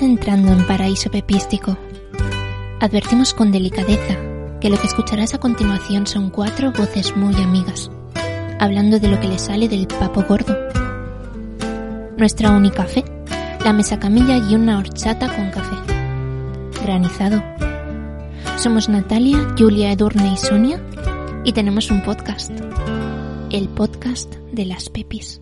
Entrando en paraíso pepístico. Advertimos con delicadeza que lo que escucharás a continuación son cuatro voces muy amigas, hablando de lo que le sale del papo gordo. Nuestra única fe, la mesa camilla y una horchata con café. Granizado. Somos Natalia, Julia, Edurne y Sonia y tenemos un podcast. El podcast de las pepis.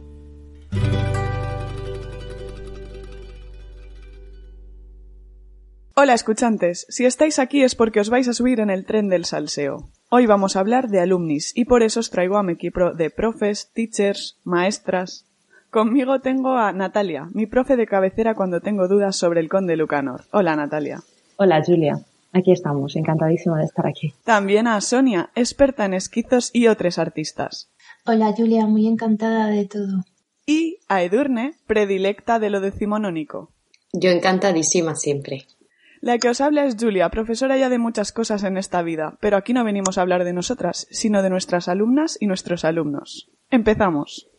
Hola escuchantes, si estáis aquí es porque os vais a subir en el tren del salseo. Hoy vamos a hablar de alumnis y por eso os traigo a mi equipo de profes, teachers, maestras. Conmigo tengo a Natalia, mi profe de cabecera cuando tengo dudas sobre el conde Lucanor. Hola Natalia. Hola Julia, aquí estamos, encantadísima de estar aquí. También a Sonia, experta en esquizos y otros artistas. Hola Julia, muy encantada de todo. Y a Edurne, predilecta de lo decimonónico. Yo encantadísima siempre. La que os habla es Julia, profesora ya de muchas cosas en esta vida, pero aquí no venimos a hablar de nosotras, sino de nuestras alumnas y nuestros alumnos. Empezamos.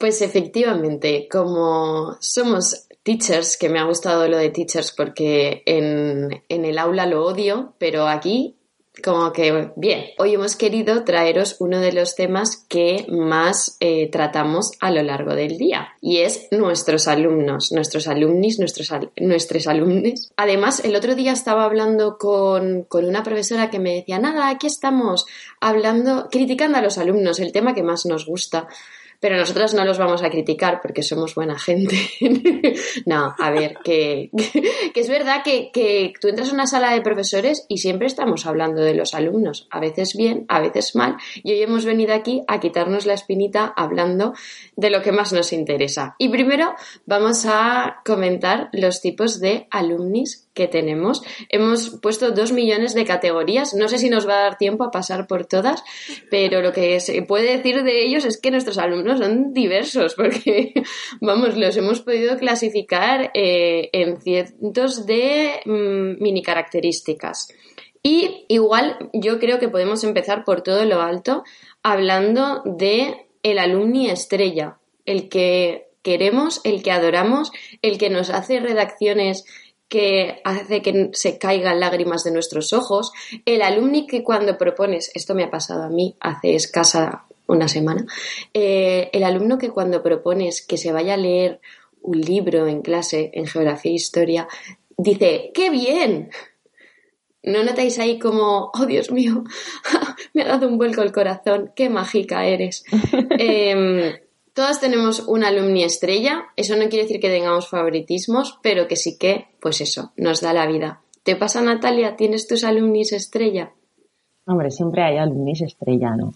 Pues efectivamente, como somos teachers, que me ha gustado lo de teachers porque en, el aula lo odio, pero aquí como que, bien, hoy hemos querido traeros uno de los temas que más eh, tratamos a lo largo del día y es nuestros alumnos, nuestros alumnis, nuestros, nuestros alumnos. Además, el otro día estaba hablando con, con una profesora que me decía, nada, aquí estamos hablando, criticando a los alumnos, el tema que más nos gusta pero nosotros no los vamos a criticar porque somos buena gente. no, a ver, que, que, es verdad que, que, tú entras a una sala de profesores y siempre estamos hablando de los alumnos, a veces bien, a veces mal, y hoy hemos venido aquí a quitarnos la espinita hablando de lo que más nos interesa. Y primero vamos a comentar los tipos de alumnis que tenemos. Hemos puesto dos millones de categorías. No sé si nos va a dar tiempo a pasar por todas, pero lo que se puede decir de ellos es que nuestros alumnos son diversos, porque, vamos, los hemos podido clasificar eh, en cientos de mm, mini características. Y igual yo creo que podemos empezar por todo lo alto hablando de el alumni estrella, el que queremos, el que adoramos, el que nos hace redacciones que hace que se caigan lágrimas de nuestros ojos, el alumni que cuando propones, esto me ha pasado a mí hace escasa una semana, eh, el alumno que cuando propones que se vaya a leer un libro en clase en geografía e historia, dice, ¡qué bien! ¿No notáis ahí como, oh Dios mío, me ha dado un vuelco el corazón, qué mágica eres? Em, Todas tenemos una alumni estrella, eso no quiere decir que tengamos favoritismos, pero que sí que, pues eso, nos da la vida. ¿Te pasa, Natalia? ¿Tienes tus alumnis estrella? Hombre, siempre hay alumnis estrella, ¿no?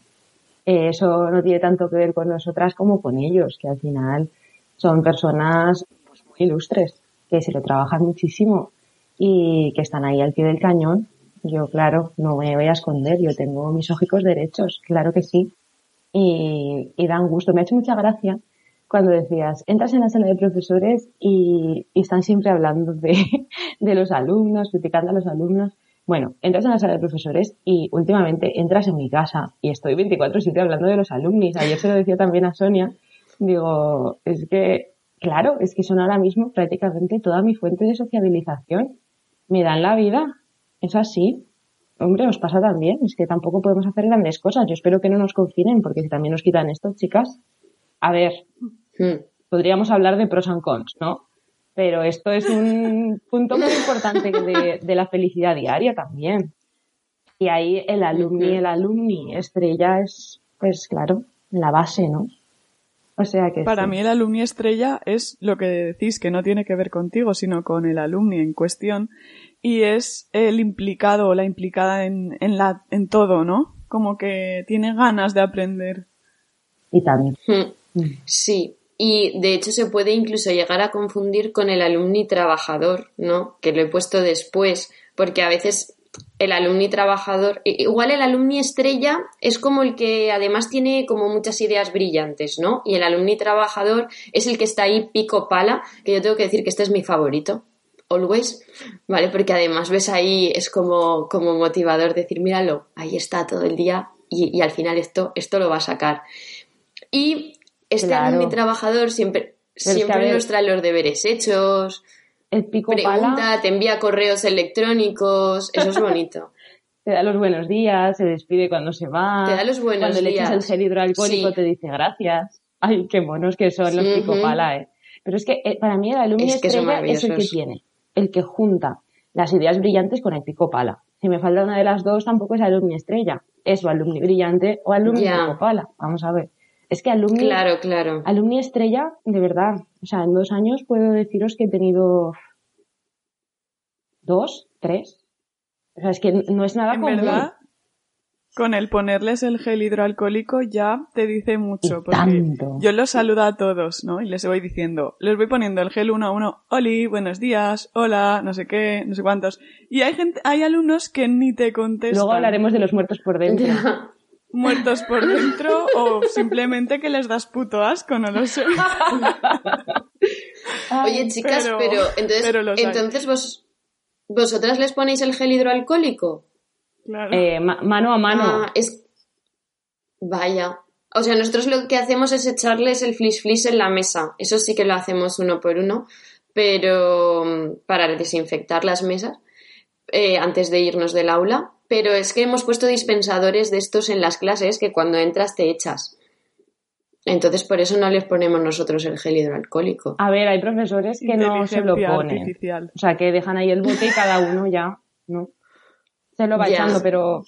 Eh, eso no tiene tanto que ver con nosotras como con ellos, que al final son personas pues, muy ilustres, que se lo trabajan muchísimo y que están ahí al pie del cañón. Yo, claro, no me voy a esconder, yo tengo mis ógicos derechos, claro que sí y, dan gusto. Me ha hecho mucha gracia cuando decías, entras en la sala de profesores y, están siempre hablando de, de, los alumnos, criticando a los alumnos. Bueno, entras en la sala de profesores y últimamente entras en mi casa y estoy 24-7 hablando de los alumnos. Ayer se lo decía también a Sonia. Digo, es que, claro, es que son ahora mismo prácticamente toda mi fuente de sociabilización. Me dan la vida. Es así hombre, os pasa también, es que tampoco podemos hacer grandes cosas. Yo espero que no nos confinen, porque si también nos quitan esto, chicas, a ver, hmm. podríamos hablar de pros and cons, ¿no? Pero esto es un punto muy importante de, la felicidad diaria también. Y ahí el alumni, el alumni estrella es, pues claro, la base, ¿no? O sea que. Para mí el alumni estrella es lo que decís, que no tiene que ver contigo, sino con el alumni en cuestión, y es el implicado o la implicada en, en, la, en todo, ¿no? Como que tiene ganas de aprender. Y también. Hmm. Sí, y de hecho se puede incluso llegar a confundir con el alumni trabajador, ¿no? Que lo he puesto después, porque a veces el alumni trabajador, igual el alumni estrella es como el que además tiene como muchas ideas brillantes, ¿no? Y el alumni trabajador es el que está ahí pico pala, que yo tengo que decir que este es mi favorito, always, ¿vale? Porque además ves ahí, es como, como motivador decir, míralo, ahí está todo el día y, al final esto, esto lo va a sacar. Y este alumni trabajador siempre, siempre nos trae los deberes hechos, el pico Pregunta, te envía correos electrónicos, eso es bonito. te da los buenos días, se despide cuando se va. Te da los buenos cuando días. Cuando le echas el gel hidroalcohólico te dice gracias. Ay, qué monos que son los pico pala, eh. Pero es que eh, para mí el alumni estrella es el que tiene, el que junta las ideas brillantes con el pico pala. Si me falta una de las dos, tampoco es alumni estrella. Es o alumni brillante o alumni pico pala. Vamos a ver. Es que alumni, claro, claro. alumni estrella, de verdad, o sea, en dos años puedo deciros que he tenido dos, tres. O sea, es que no es nada en común. verdad, con el ponerles el gel hidroalcohólico ya te dice mucho. porque yo los saludo a todos, ¿no? Y les voy diciendo, les voy poniendo el gel uno a uno, Oli, buenos días, hola, no sé qué, no sé cuántos. Y hay gente, hay alumnos que ni te contestan. Luego hablaremos de los muertos por dentro. muertos por dentro o simplemente que les das puto asco, no lo sé. Oye, chicas, pero, entonces, entonces vos, vosotras les ponéis el gel hidroalcohólico. Claro. Eh, mano a mano. Ah, es... Vaya. O sea, nosotros lo que hacemos es echarles el flis flis en la mesa. Eso sí que lo hacemos uno por uno, pero mm, para desinfectar las mesas eh, antes de irnos del aula pero es que hemos puesto dispensadores de estos en las clases que cuando entras te echas. Entonces, por eso no les ponemos nosotros el gel hidroalcohólico. A ver, hay profesores que no se lo ponen. O sea, que dejan ahí el bote y cada uno ya, ¿no? Se lo va echando, pero...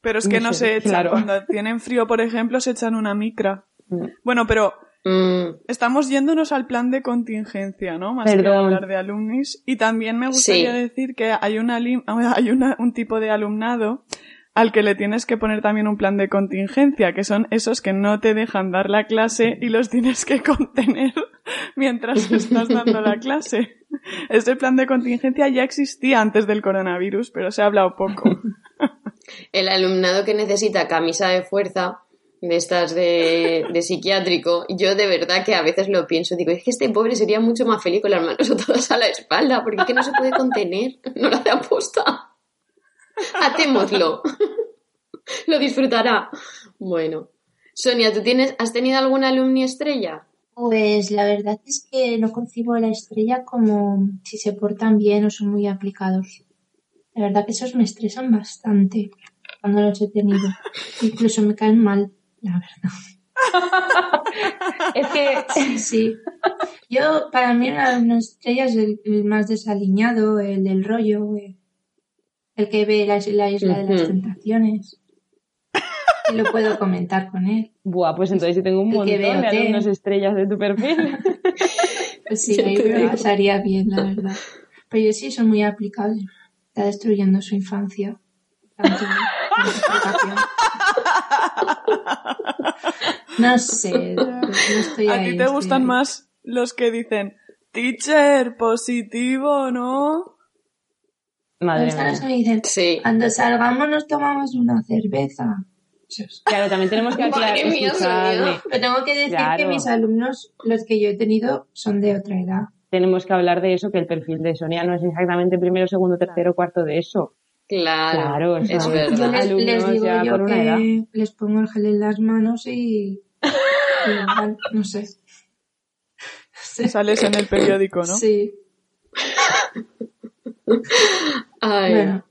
Pero es que no, se echan. Cuando tienen frío, por ejemplo, se echan una micra. Mm. Bueno, pero Mm. Estamos yéndonos al plan de contingencia, ¿no? Más que hablar de alumnis. Y también me gustaría decir que hay, una, hay un tipo de alumnado al que le tienes que poner también un plan de contingencia, que son esos que no te dejan dar la clase y los tienes que contener mientras estás dando la clase. Ese plan de contingencia ya existía antes del coronavirus, pero se ha hablado poco. El alumnado que necesita camisa de fuerza de estas de, de, psiquiátrico, yo de verdad que a veces lo pienso, digo, es que este pobre sería mucho más feliz con las manos todas a la espalda, porque es que no se puede contener, no lo hace aposta. Hatémoslo. lo disfrutará. Bueno. Sonia, ¿tú tienes, has tenido alguna alumni estrella? Pues la verdad es que no concibo a la estrella como si se portan bien o son muy aplicados. La verdad que esos me estresan bastante cuando los he tenido. Incluso me caen mal la verdad. es que sí. Yo, para mí, una estrella es el, más desaliñado, el del rollo, el, que ve la, isla de las tentaciones. Lo puedo comentar con él. Buah, pues entonces si tengo un montón de alumnos estrellas de tu perfil. pues sí, ahí me pasaría bien, la verdad. Pero yo sí, son muy aplicables. Está destruyendo su infancia. Tanto, no sé, ¿A ti te gustan más los que dicen, teacher, positivo, no? Madre mía. sí. cuando salgamos nos tomamos una cerveza. Claro, también tenemos que aclarar. Pero tengo que decir que mis alumnos, los que yo he tenido, son de otra edad. Tenemos que hablar de eso, que el perfil de Sonia no es exactamente primero, segundo, tercero, cuarto de eso. Claro, es verdad. Yo les, digo yo que les pongo el gel en las manos y, no sé. Sales en el periódico, ¿no? Sí.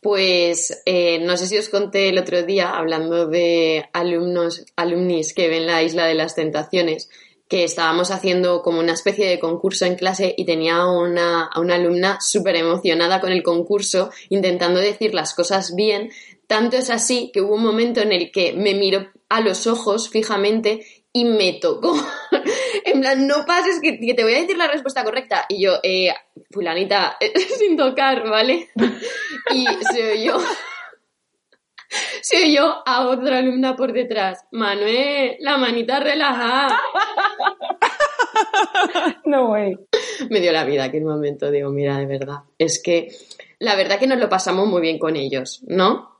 Pues eh, no sé si os conté el otro día, hablando de alumnos, alumnis que ven la isla de las tentaciones, que estábamos haciendo como una especie de concurso en clase y tenía una, a una alumna súper emocionada con el concurso, intentando decir las cosas bien. Tanto es así que hubo un momento en el que me miró a los ojos fijamente y me tocó. en plan, no pases que, que, te voy a decir la respuesta correcta. Y yo, eh, fulanita, sin tocar, ¿vale? y se oyó se yo a otra alumna por detrás. Manuel, la manita relajada. no way. Me dio la vida aquel momento. Digo, mira, de verdad. Es que la verdad que nos lo pasamos muy bien con ellos, ¿no?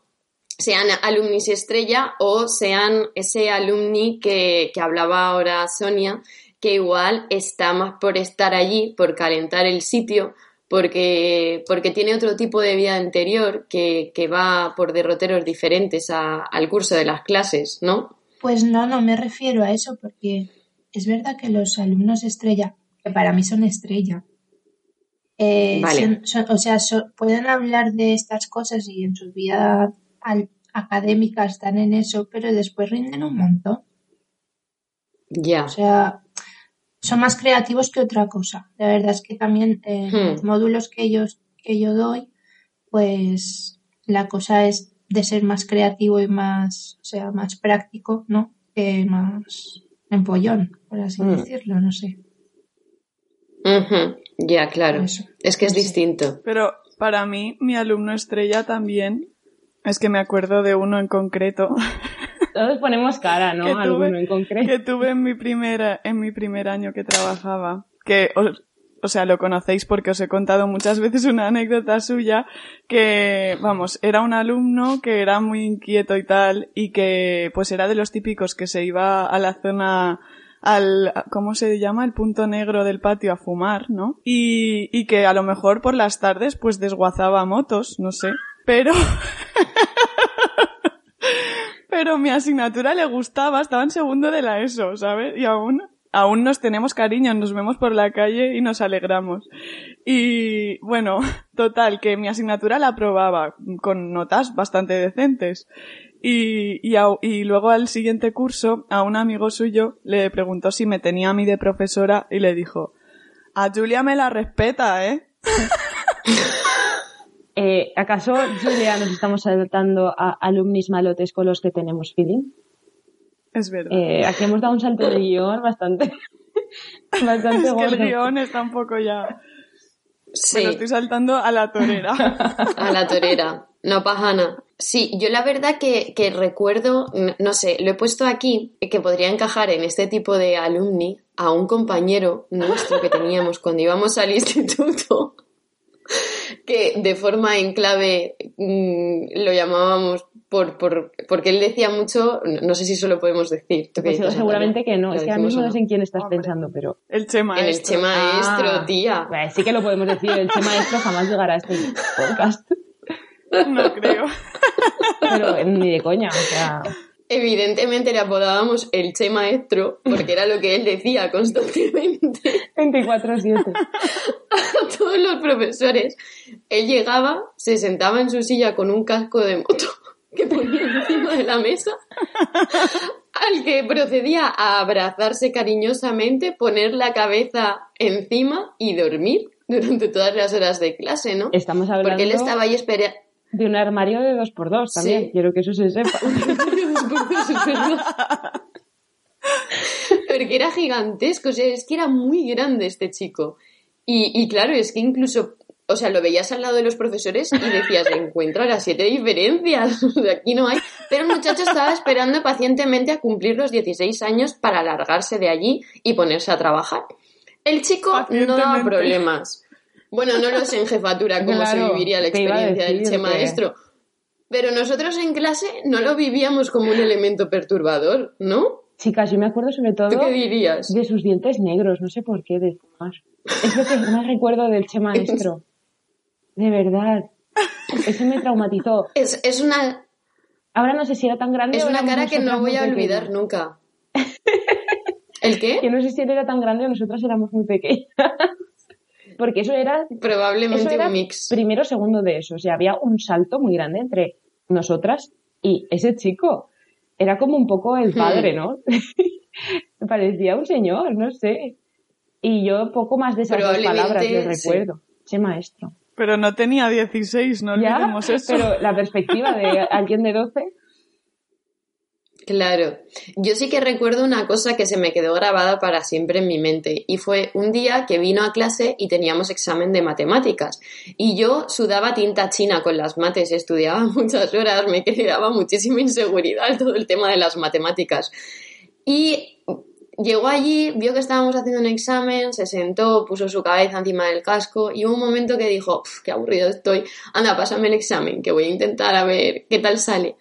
Sean alumnis estrella o sean ese alumni que, que hablaba ahora Sonia, que igual está más por estar allí, por calentar el sitio, porque, porque tiene otro tipo de vida anterior que, que va por derroteros diferentes a- al curso de las clases, ¿no? Pues no, no me refiero a eso, porque es verdad que los alumnos estrella, que para mí son estrella, eh, Vale. son- son- o sea, pueden hablar de estas cosas y en su vida al- académica están en eso, pero después rinden un montón. Ya. O sea, son más creativos que otra cosa. La verdad es que también eh, Hmm. los módulos que yo, que yo doy, pues la cosa es de ser más creativo y más, o sea, más práctico, ¿no? Que más empollón, por así Hmm. decirlo, no sé. Ya, claro. Eso. Es que es distinto. Pero para mí, mi alumno estrella también, es que me acuerdo de uno en concreto Todos ponemos cara, ¿no? Que tuve- Alguno en concreto. que tuve en mi primera, en mi primer año que trabajaba, que os- o sea, lo conocéis porque os he contado muchas veces una anécdota suya que, vamos, era un alumno que era muy inquieto y tal y que pues era de los típicos que se iba a la zona al, ¿cómo se llama? El punto negro del patio a fumar, ¿no? Y, y que a lo mejor por las tardes pues desguazaba motos, no sé. Pero, pero mi asignatura le gustaba, estaba en segundo de la ESO, ¿sabes? Y aún, aún nos tenemos cariño, nos vemos por la calle y nos alegramos. Y bueno, total, que mi asignatura la aprobaba con notas bastante decentes. Y, y, y luego al siguiente curso, a un amigo suyo le preguntó si me tenía a mí de profesora y le dijo, a Julia me la respeta, ¿eh? Eh, ¿Acaso, Julia, nos estamos saltando a alumnis malotes con los que tenemos feeling? Es verdad. Eh, aquí hemos dado un salto de guion bastante, bastante es que el guion está un poco ya... Sí. Me lo estoy saltando a la torera. A la torera. No pasa nada. Sí, yo la verdad que, que recuerdo, no sé, lo he puesto aquí, que podría encajar en este tipo de alumni a un compañero nuestro que teníamos cuando íbamos al instituto, que de forma en clave mm, lo llamábamos por, por, porque él decía mucho, no no sé si eso lo podemos decir. ¿Tú qué Pues dices, seguramente que no. ¿Lo Es que ahora mismo no sé en quién estás Hombre. pensando, pero... El Che En el Maestro. Che Maestro, Ah, tía. bueno, sí que lo podemos decir. El Che Maestro jamás llegará a este podcast. No creo. Pero ni de coña, o sea... Evidentemente le apodábamos el Che Maestro, porque era lo que él decía constantemente. 24-7. todos los profesores. Él llegaba, se sentaba en su silla con un casco de moto que ponía encima de la mesa, al que procedía a abrazarse cariñosamente, poner la cabeza encima y dormir durante todas las horas de clase, ¿no? Estamos hablando Porque él estaba ahí esperando. de un armario de 2x2 también. Sí. Quiero que eso se sepa. Porque era gigantesco, o sea, es que era muy grande este chico. Y, y claro, es que incluso, o sea, lo veías al lado de los profesores y decías, encuentra las siete diferencias, o sea, aquí no hay. Pero el muchacho estaba esperando pacientemente a cumplir los 16 años para largarse de allí y ponerse a trabajar. El chico no daba problemas. Bueno, no lo sé en jefatura cómo se viviría la experiencia del che maestro. Pero nosotros en clase no lo vivíamos como un elemento perturbador, ¿no? Chicas, yo me acuerdo sobre todo ¿Tú qué dirías? de sus dientes negros, no sé por qué, de fumar. Es lo que más recuerdo del Che Maestro. De verdad. Eso me traumatizó. Es, es una, Ahora no sé si era tan grande es o una cara que no voy a olvidar pequeñas. nunca. ¿El qué? Que no sé si él era tan grande o nosotras éramos muy pequeñas. Porque eso era, eso Probablemente era un mix. primero o segundo de eso. O sea, había un salto muy grande entre nosotras y ese chico. Era como un poco el padre, ¿no? Me parecía un señor, no sé. Y yo poco más de esas dos palabras le sí. recuerdo. Che maestro. Pero no tenía 16, no Ya, olvidemos eso. pero la perspectiva de alguien de 12, Claro. Yo sí que recuerdo una cosa que se me quedó grabada para siempre en mi mente y fue un día que vino a clase y teníamos examen de matemáticas y yo sudaba tinta china con las mates, estudiaba muchas horas, me quedaba muchísima inseguridad todo el tema de las matemáticas. Y llegó allí, vio que estábamos haciendo un examen, se sentó, puso su cabeza encima del casco y hubo un momento que dijo, "Uf, qué aburrido estoy, anda, pásame el examen, que voy a intentar a ver qué tal sale.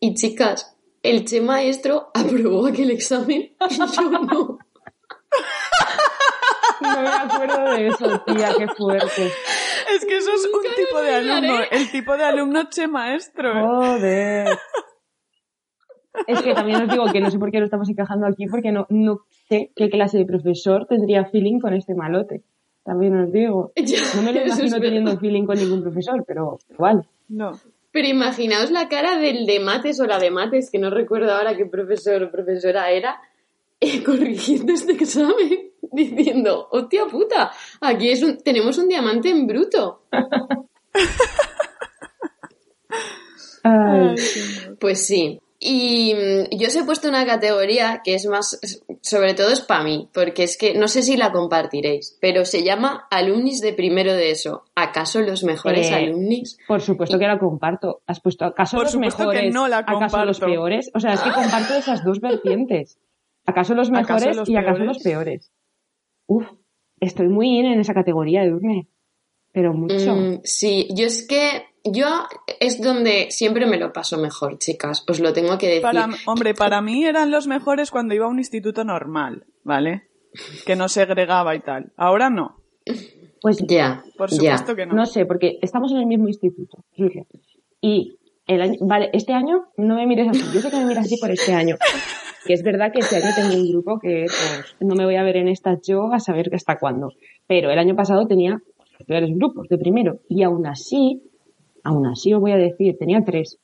Y chicas, el che maestro aprobó aquel examen y yo no. No me acuerdo de eso, tía, qué fuerte. Es que eso es un tipo de alumno, el tipo de alumno che maestro. Joder. Es que también os digo que no sé por qué lo estamos encajando aquí, porque no, no sé qué clase de profesor tendría feeling con este malote. También os digo. No me lo imagino teniendo feeling con ningún profesor, pero igual. No. Pero imaginaos la cara del de mates o la de mates, que no recuerdo ahora qué profesor o profesora era, eh, corrigiendo este examen, diciendo, hostia puta, aquí es un, tenemos un diamante en bruto. Ay, Pues sí. Y mm, yo os he puesto una categoría que es más, sobre todo es para mí, porque es que no sé si la compartiréis, pero se llama alumnis de primero de eso. ¿Acaso los mejores Eh, alumnis? por supuesto que la comparto. ¿Has puesto acaso Por los que mejores? no la ¿Acaso los peores? O sea, es que comparto esas dos vertientes. ¿Acaso los ¿Acaso mejores los y acaso los peores? Uf, estoy muy in en esa categoría, Edurne. Pero mucho. Mm, sí, yo es que yo es donde siempre me lo paso mejor, chicas, os lo tengo que decir. Para, hombre, para mí eran los mejores cuando iba a un instituto normal, ¿vale? Que no segregaba y tal. Ahora no. Pues Ya, Por ya. supuesto que no. No sé, porque estamos en el mismo instituto, Julia. Y el año, vale, este año no me mires así. Yo sé que me miras así por este año. Que es verdad que este año tengo un grupo que pues, no me voy a ver en esta yo a saber hasta cuándo. Pero el año pasado tenía los peores grupos de primero. Y aún así, aún así os voy a decir, tenía tres.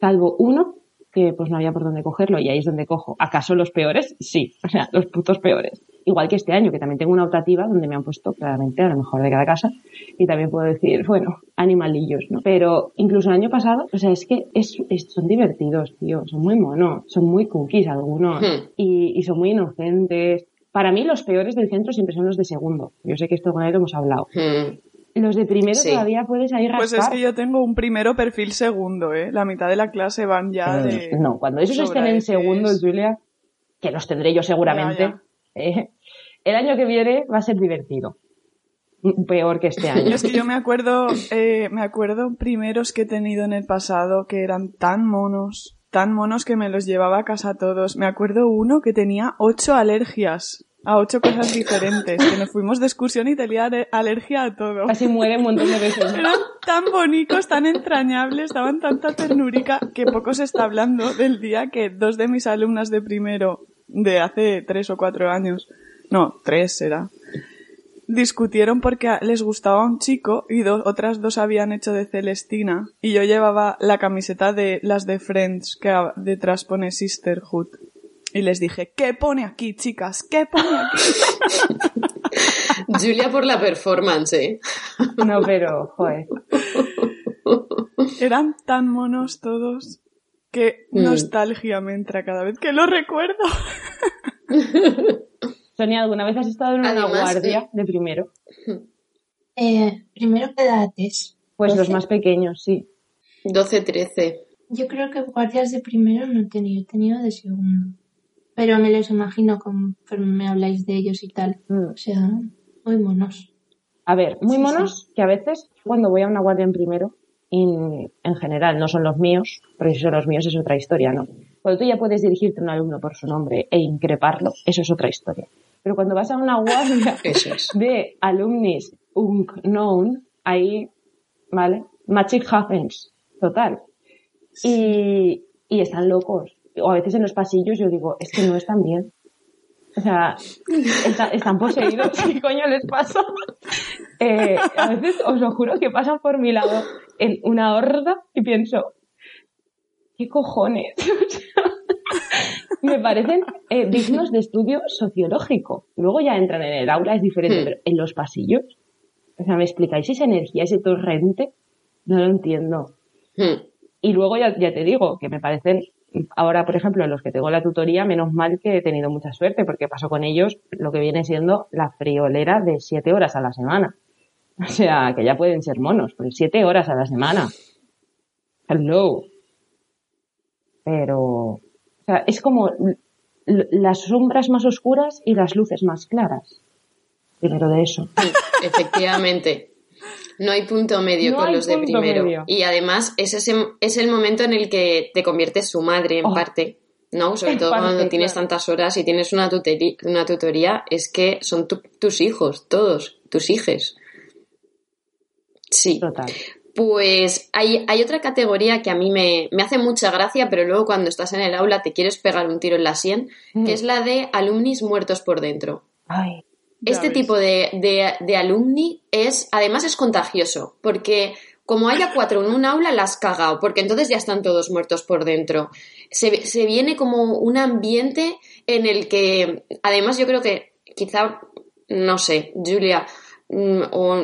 Salvo uno que pues no había por dónde cogerlo y ahí es donde cojo. ¿Acaso los peores? Sí, o sea, los putos peores. Igual que este año, que también tengo una optativa donde me han puesto claramente a lo mejor de cada casa y también puedo decir, bueno, animalillos, ¿no? Pero incluso el año pasado, o sea, es que es, es- son divertidos, tío, son muy monos, son muy cookies algunos Hmm. y, y son muy inocentes. Para mí los peores del centro siempre son los de segundo. Yo sé que esto con él lo hemos hablado. Mm, Los de primero Sí. todavía puedes ahí rascar. Pues es que yo tengo un primero perfil segundo, ¿eh? La mitad de la clase van ya de... No, cuando esos estén en segundo, Julia, que los tendré yo seguramente, Ya, eh, el año que viene va a ser divertido. Peor que este año. Es que yo me acuerdo, eh, me acuerdo primeros que he tenido en el pasado que eran tan monos, tan monos que me los llevaba a casa todos. Me acuerdo uno que tenía ocho alergias a ocho cosas diferentes, que nos fuimos de excursión y tenía ale- alergia a todo. Casi muere un montón de veces. Eran tan bonitos, tan entrañables, daban tanta ternurica que poco se está hablando del día que dos de mis alumnas de primero, de hace tres o cuatro años, no, tres era, discutieron porque les gustaba un chico y do- otras dos habían hecho de Celestina y yo llevaba la camiseta de las de Friends que detrás pone Sisterhood. Y les dije, ¿qué pone aquí, chicas? ¿Qué pone aquí? Julia por la performance, ¿eh? No, pero, joder. Eran tan monos todos que Mm. nostalgia me entra cada vez que lo recuerdo. Sonia, ¿alguna vez has estado en una Además, guardia eh, de primero? Eh, primero que edades. Pues los más pequeños, sí. 12, 13. Yo creo que guardias de primero no he tenido, he tenido de segundo. Pero me los imagino conforme me habláis de ellos y tal. Mm. O sea, muy monos. A ver, muy Sí, monos que a veces cuando voy a una guardia en primero, y en general no son los míos, porque si son los míos es otra historia, ¿no? Cuando tú ya puedes dirigirte a un alumno por su nombre e increparlo, eso es otra historia. Pero cuando vas a una guardia Eso es. de alumnis unknown, ahí, ¿vale? Magic happens, total. Y, y están locos. O a veces en los pasillos yo digo, es que no están bien. O sea, está- están poseídos, ¿qué coño les pasa? Eh, a veces os lo juro que pasan por mi lado en una horda y pienso, ¿qué cojones? Me parecen eh, dignos de estudio sociológico. Luego ya entran en el aula, es diferente, Hmm. pero en los pasillos, o sea, ¿me explicáis esa energía, ese torrente? No lo entiendo. Mm, Y luego ya, ya te digo que me parecen, ahora por ejemplo, los que tengo la tutoría, menos mal que he tenido mucha suerte porque paso con ellos lo que viene siendo la friolera de siete horas a la semana. O sea, que ya pueden ser monos, pero siete horas a la semana. Hello. Pero, o sea, es como las sombras más oscuras y las luces más claras. Primero de eso. Efectivamente. No hay punto medio No con los de primero. medio. Y además es, ese, es el momento en el que te conviertes su madre en Oh. parte. ¿No? Sobre todo parte, cuando tienes claro. tantas horas y tienes una, tutoría, es que son tu- tus hijos, todos, tus hijes. Sí. Total. Pues hay, hay otra categoría que a mí me, me hace mucha gracia, pero luego cuando estás en el aula te quieres pegar un tiro en la sien, Mm. que es la de alumnis muertos por dentro. Ay, Este ves. tipo de, de, de alumni es, además es contagioso, porque como haya cuatro en un aula, las has cagado, porque entonces ya están todos muertos por dentro. Se, se viene como un ambiente en el que, además yo creo que quizá, no sé, Julia, mm, o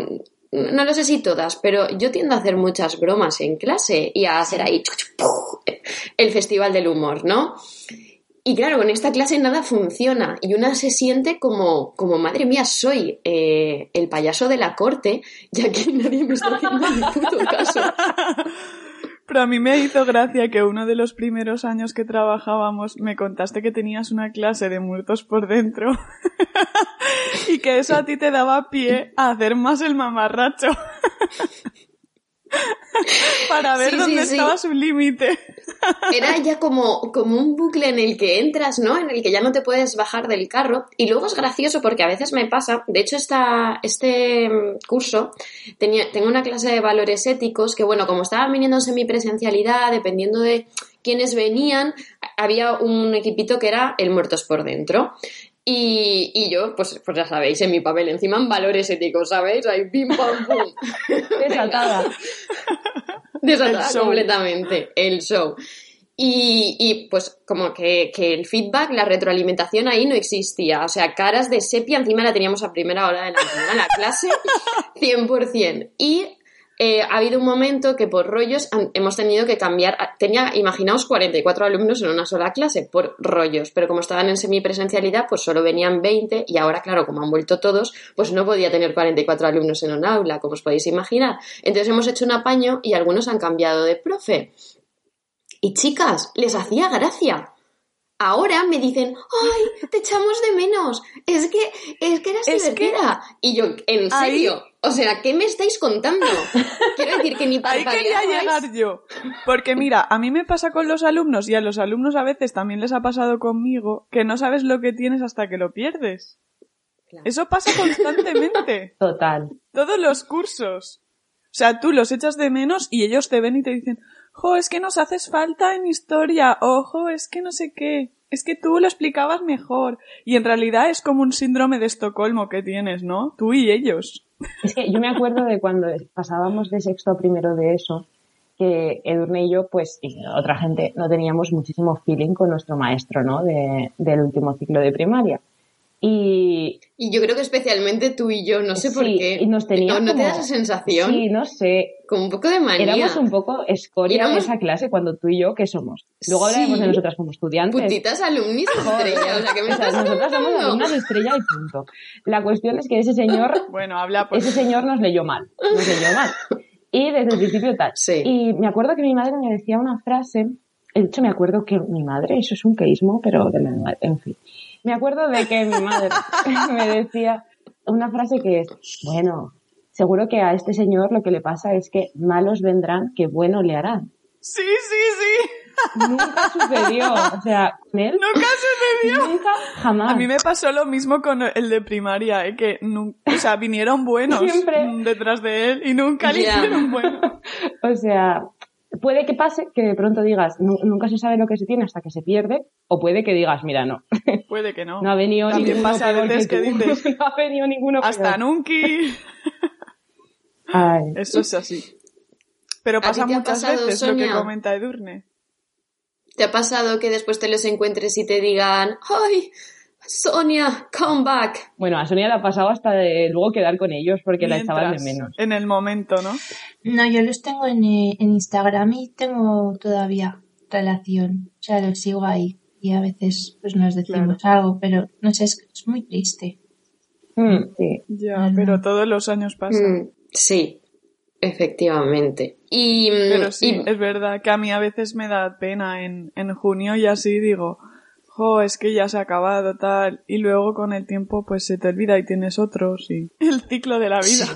no lo sé si todas, pero yo tiendo a hacer muchas bromas en clase y a hacer ahí el festival del humor, ¿no? Y claro, en esta clase nada funciona. Y una se siente como, como madre mía, soy eh, el payaso de la corte, ya que nadie me está haciendo ni puto caso. Pero a mí me hizo gracia que uno de los primeros años que trabajábamos me contaste que tenías una clase de muertos por dentro. Y que eso a ti te daba pie a hacer más el mamarracho para ver Sí, dónde sí. estaba su límite. Era ya como, como un bucle en el que entras, ¿no? En el que ya no te puedes bajar del carro. Y luego es gracioso porque a veces me pasa, de hecho esta, este mm, curso tenía, tengo una clase de valores éticos que, bueno, como estaban viniendo en semipresencialidad, dependiendo de quiénes venían, había un equipito que era el muertos por dentro. Y, y yo, pues, pues ya sabéis, en mi papel encima en valores éticos, ¿sabéis? Ahí pim pam pum. desatada. Desatada El completamente, el show. Y, y, pues como que, que el feedback, la retroalimentación ahí no existía. O sea, caras de sepia encima la teníamos a primera hora de la mañana la clase, 100%. Y eh, ha habido un momento que por rollos hemos tenido que cambiar. Tenía, imaginaos, 44 alumnos en una sola clase por rollos, pero como estaban en semipresencialidad, pues solo venían 20 y ahora, claro, como han vuelto todos, pues no podía tener 44 alumnos en un aula, como os podéis imaginar. Entonces hemos hecho un apaño y algunos han cambiado de profe. Y chicas, les hacía gracia. Ahora me dicen, ¡ay, te echamos de menos! Es que, es que eras Es que- divertida. Y yo, ¿en Ahí- serio? O sea, ¿qué me estáis contando? Quiero decir que ni Ahí parpadeabais. quería llegar yo. Porque mira, a mí me pasa con los alumnos y a los alumnos a veces también les ha pasado conmigo que no sabes lo que tienes hasta que lo pierdes. Claro. Eso pasa constantemente. Total. Todos los cursos. O sea, tú los echas de menos y ellos te ven y te dicen, jo, es que nos haces falta en historia, ojo, es que no sé qué, es que tú lo explicabas mejor. Y en realidad es como un síndrome de Estocolmo que tienes, ¿no? Tú y ellos. Es que yo me acuerdo de cuando pasábamos de sexto a primero de eso, que Edurne y yo, pues, y otra gente, no teníamos muchísimo feeling con nuestro maestro, ¿no? De, del último ciclo de primaria. Y Y yo creo que especialmente tú y yo, no sé por sí, qué. y nos tenía ¿No, no te da esa sensación? Sí, no sé. Como un poco de manía. Éramos un poco escoria Éramos- de esa clase cuando tú y yo, ¿qué somos? Luego hablaremos Sí. de nosotras como estudiantes. Putitas alumnis estrella, o sea, que me O sea, estás nosotras somos alumnas estrella y punto. La cuestión es que ese señor Bueno, habla pues. ese señor nos leyó mal, nos leyó mal. Y desde el principio tal. Sí. Y me acuerdo que mi madre me decía una frase, de hecho me acuerdo que mi madre, eso es un queísmo, pero de la madre, en fin. Me acuerdo de que mi madre me decía una frase que es, bueno, seguro que a este señor lo que le pasa es que malos vendrán que bueno le harán. Sí, sí, sí. Nunca sucedió, o sea, con él Nunca sucedió. nunca, jamás. A mí me pasó lo mismo con el de primaria, ¿eh? que nun- o sea, vinieron buenos Siempre. detrás de él y nunca le Ya. hicieron bueno. O sea, puede que pase que de pronto digas, "Nu- nunca se sabe lo que se tiene hasta que se pierde, o puede que digas, mira, no, Puede que no. no ha venido También ninguno pasa a peor veces que, dices, no ha venido ninguno Hasta peor. nunca. Ay, Eso es así. Pero ¿A ti pasa muchas pasado, veces lo que comenta Edurne. ¿Te ha pasado que después te los encuentres y te digan, ¡ay, Sonia, come back! Bueno, a Sonia le ha pasado hasta de luego quedar con ellos porque la echaban de menos. En el momento, ¿no? No, yo los tengo en, eh, en Instagram y tengo todavía relación. O sea, los sigo ahí. Y a veces pues nos decimos algo, pero no sé, es, es muy triste. Mm, sí. Ya, pero todos los años pasan. Mm, sí, efectivamente. Y, mm, Pero sí, y- es verdad que a mí a veces me da pena en, en junio y así digo, jo, es que ya se ha acabado tal, y luego con el tiempo pues se te olvida y tienes otros y el ciclo de la vida.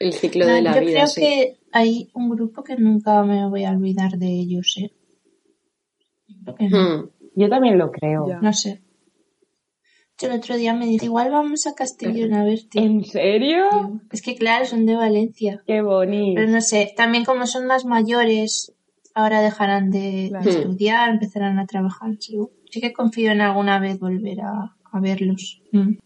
El ciclo de la yo vida, creo sí. que hay un grupo que nunca me voy a olvidar de ellos, ¿eh? Yo creo que no. Hmm. Yo también lo creo. Ya. No sé. Yo el otro día me dije, igual vamos a Castellón a verte. ¿En serio? tío. Es que claro, son de Valencia. Qué bonito. Pero no sé, también como son más mayores, ahora dejarán de Claro. estudiar, empezarán a trabajar. Sí, sí que confío en alguna vez volver a, a verlos. Mm.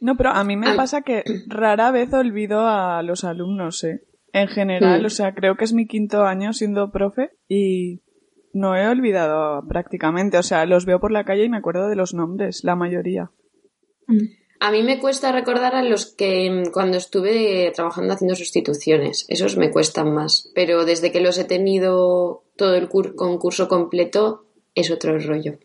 No, pero a mí me pasa que rara vez olvido a los alumnos, ¿eh? En general, Mm. o sea, creo que es mi quinto año siendo profe y no he olvidado prácticamente, o sea, los veo por la calle y me acuerdo de los nombres, la mayoría. Mm. A mí me cuesta recordar a los que cuando estuve trabajando haciendo sustituciones, esos me cuestan más, pero desde que los he tenido todo el cur- concurso completo es otro rollo.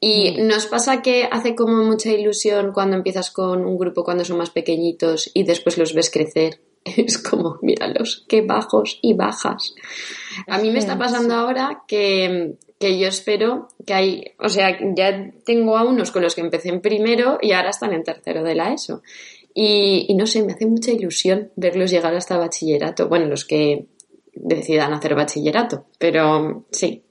Y nos pasa que hace como mucha ilusión cuando empiezas con un grupo cuando son más pequeñitos y después los ves crecer. Es como, míralos, qué bajos y bajas. A mí me está pasando ahora que, que yo espero que hay, o sea, ya tengo a unos con los que empecé en primero y ahora están en tercero de la ESO. Y, y no sé, me hace mucha ilusión verlos llegar hasta bachillerato. Bueno, los que decidan hacer bachillerato, pero sí,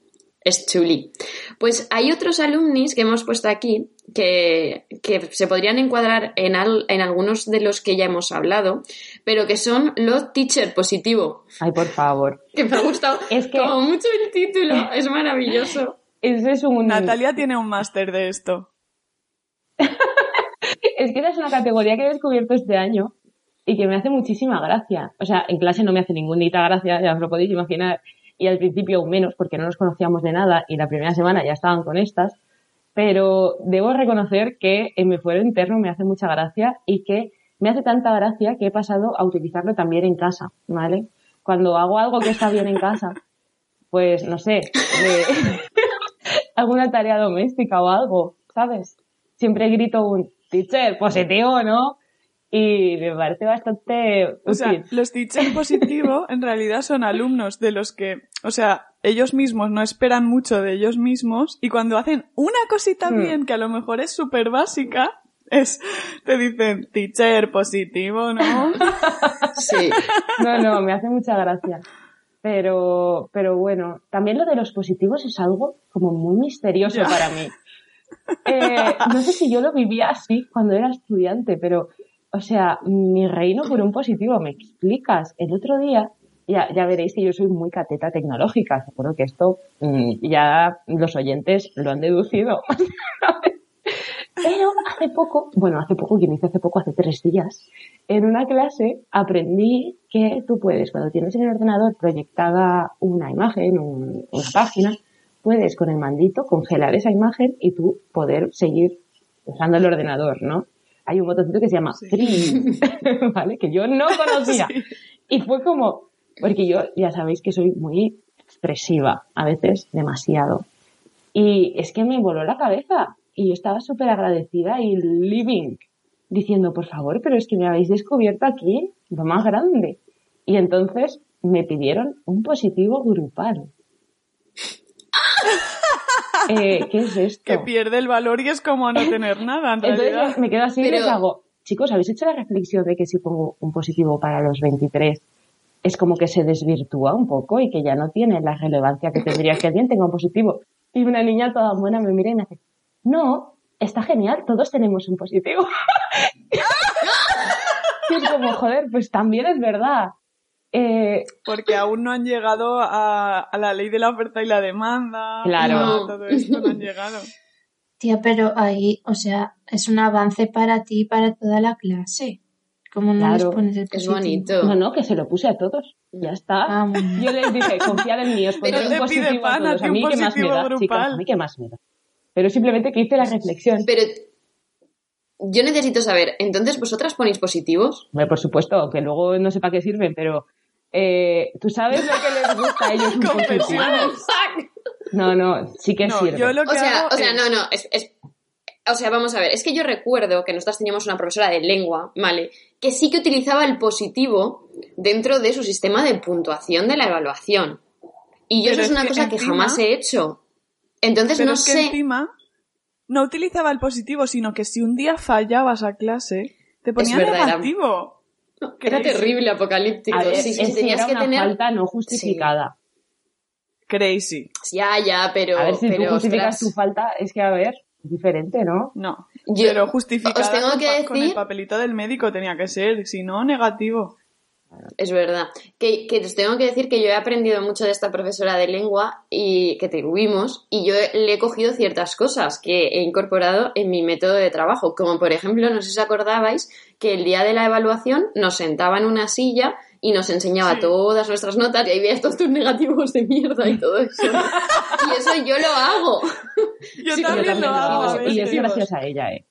es chuli. Pues hay otros alumnis que hemos puesto aquí que, que se podrían encuadrar en, al- en algunos de los que ya hemos hablado, pero que son los teacher positivo. Ay, por favor. Que me ha gustado Es que- como mucho el título, es maravilloso. Ese es un... Natalia tiene un máster de esto. Es que esa es una categoría que he descubierto este año y que me hace muchísima gracia. O sea, en clase no me hace ninguna gracia, ya os lo podéis imaginar. Y al principio menos, porque no nos conocíamos de nada y la primera semana ya estaban con estas. Pero debo reconocer que en mi fuero interno me hace mucha gracia y que me hace tanta gracia que he pasado a utilizarlo también en casa, ¿vale? Cuando hago algo que está bien en casa, pues no sé, alguna tarea doméstica o algo, ¿sabes? Siempre grito un teacher positivo, ¿no? Y me parece bastante O sea, útil. los teachers positivo en realidad son alumnos de los que, o sea, ellos mismos no esperan mucho de ellos mismos y cuando hacen una cosita Hmm. bien que a lo mejor es súper básica, es, te dicen, teacher positivo, ¿no? Sí. No, no, me hace mucha gracia. Pero, pero bueno, también lo de los positivos es algo como muy misterioso Ya. para mí. Eh, no sé si yo lo vivía así cuando era estudiante, pero, o sea, mi reino por un positivo, ¿me explicas? El otro día, ya, ya veréis que yo soy muy cateta tecnológica, seguro que esto mm, ya los oyentes lo han deducido. Pero hace poco, bueno, hace poco, quien dice hace poco, hace tres días, en una clase aprendí que tú puedes, cuando tienes en el ordenador proyectada una imagen, un- una página, puedes con el mandito congelar esa imagen y tú poder seguir usando el ordenador, ¿no? Hay un botoncito que se llama Freeze, ¿vale? Que yo no conocía. Y fue como, porque yo ya sabéis que soy muy expresiva, a veces demasiado. Y es que me voló la cabeza y yo estaba súper agradecida y living, diciendo, por favor, pero es que me habéis descubierto aquí lo más grande. Y entonces me pidieron un positivo grupal. Eh, ¿Qué es esto? que pierde el valor y es como no tener nada, en Entonces realidad. me quedo así y les hago, chicos, ¿habéis hecho la reflexión de que si pongo un positivo para los 23 es como que se desvirtúa un poco y que ya no tiene la relevancia que tendría que alguien tenga un positivo? Y una niña toda buena me mira y me hace, no, está genial, todos tenemos un positivo. y es como, joder, pues también es verdad. Eh, Porque aún no han llegado a, a la ley de la oferta y la demanda. Claro. Todo esto no han llegado. Tía, pero ahí, o sea, es un avance para ti y para toda la clase. ¿Cómo no les Claro. pones el Es positivo? bonito. no, no, que se lo puse a todos. Ya está. Ah. Yo les dije, confiad en mí, os pondré Pero un positivo a pan a todos. A mí qué más me da, chicas, a mí qué más me da. Pero simplemente que hice la reflexión. Pero yo necesito saber, ¿entonces vosotras ponéis positivos? Hombre, por supuesto, que luego no sé para qué sirven, pero eh, tú sabes lo que les gusta a ellos un. Confesiones. No, no, sí que No, sirve. yo lo que O sea, hago o sea, es- no, no, es, es- o sea, vamos a ver, es que yo recuerdo que nosotras teníamos una profesora de lengua, ¿vale? Que sí que utilizaba el positivo dentro de su sistema de puntuación de la evaluación. Y yo Pero eso es una que cosa que jamás he hecho. Entonces Pero no es que sé. encima no utilizaba el positivo, sino que si un día fallabas a clase, te ponía verdad, negativo. Era Crazy. terrible, apocalíptico. A ver, sí, sí, es tenías era que una tener. falta no justificada. Crazy. Ya, ya, pero. a ver, si pero, tú justificas ostras, tu falta, es que, a ver, es diferente, ¿no? No. Yo- Pero justificada os tengo con, que con el decir- papelito del médico tenía que ser, si no, negativo. Es verdad. Que, que os tengo que decir que yo he aprendido mucho de esta profesora de lengua y que tuvimos y yo le he cogido ciertas cosas que he incorporado en mi método de trabajo. Como por ejemplo, no sé si os acordabais que el día de la evaluación nos sentaba en una silla y nos enseñaba Sí. todas nuestras notas y ahí veías todos tus negativos de mierda y todo eso. y eso yo lo hago. Yo Sí, yo también, lo lo hago. hago, a y es gracias a ella, ¿eh?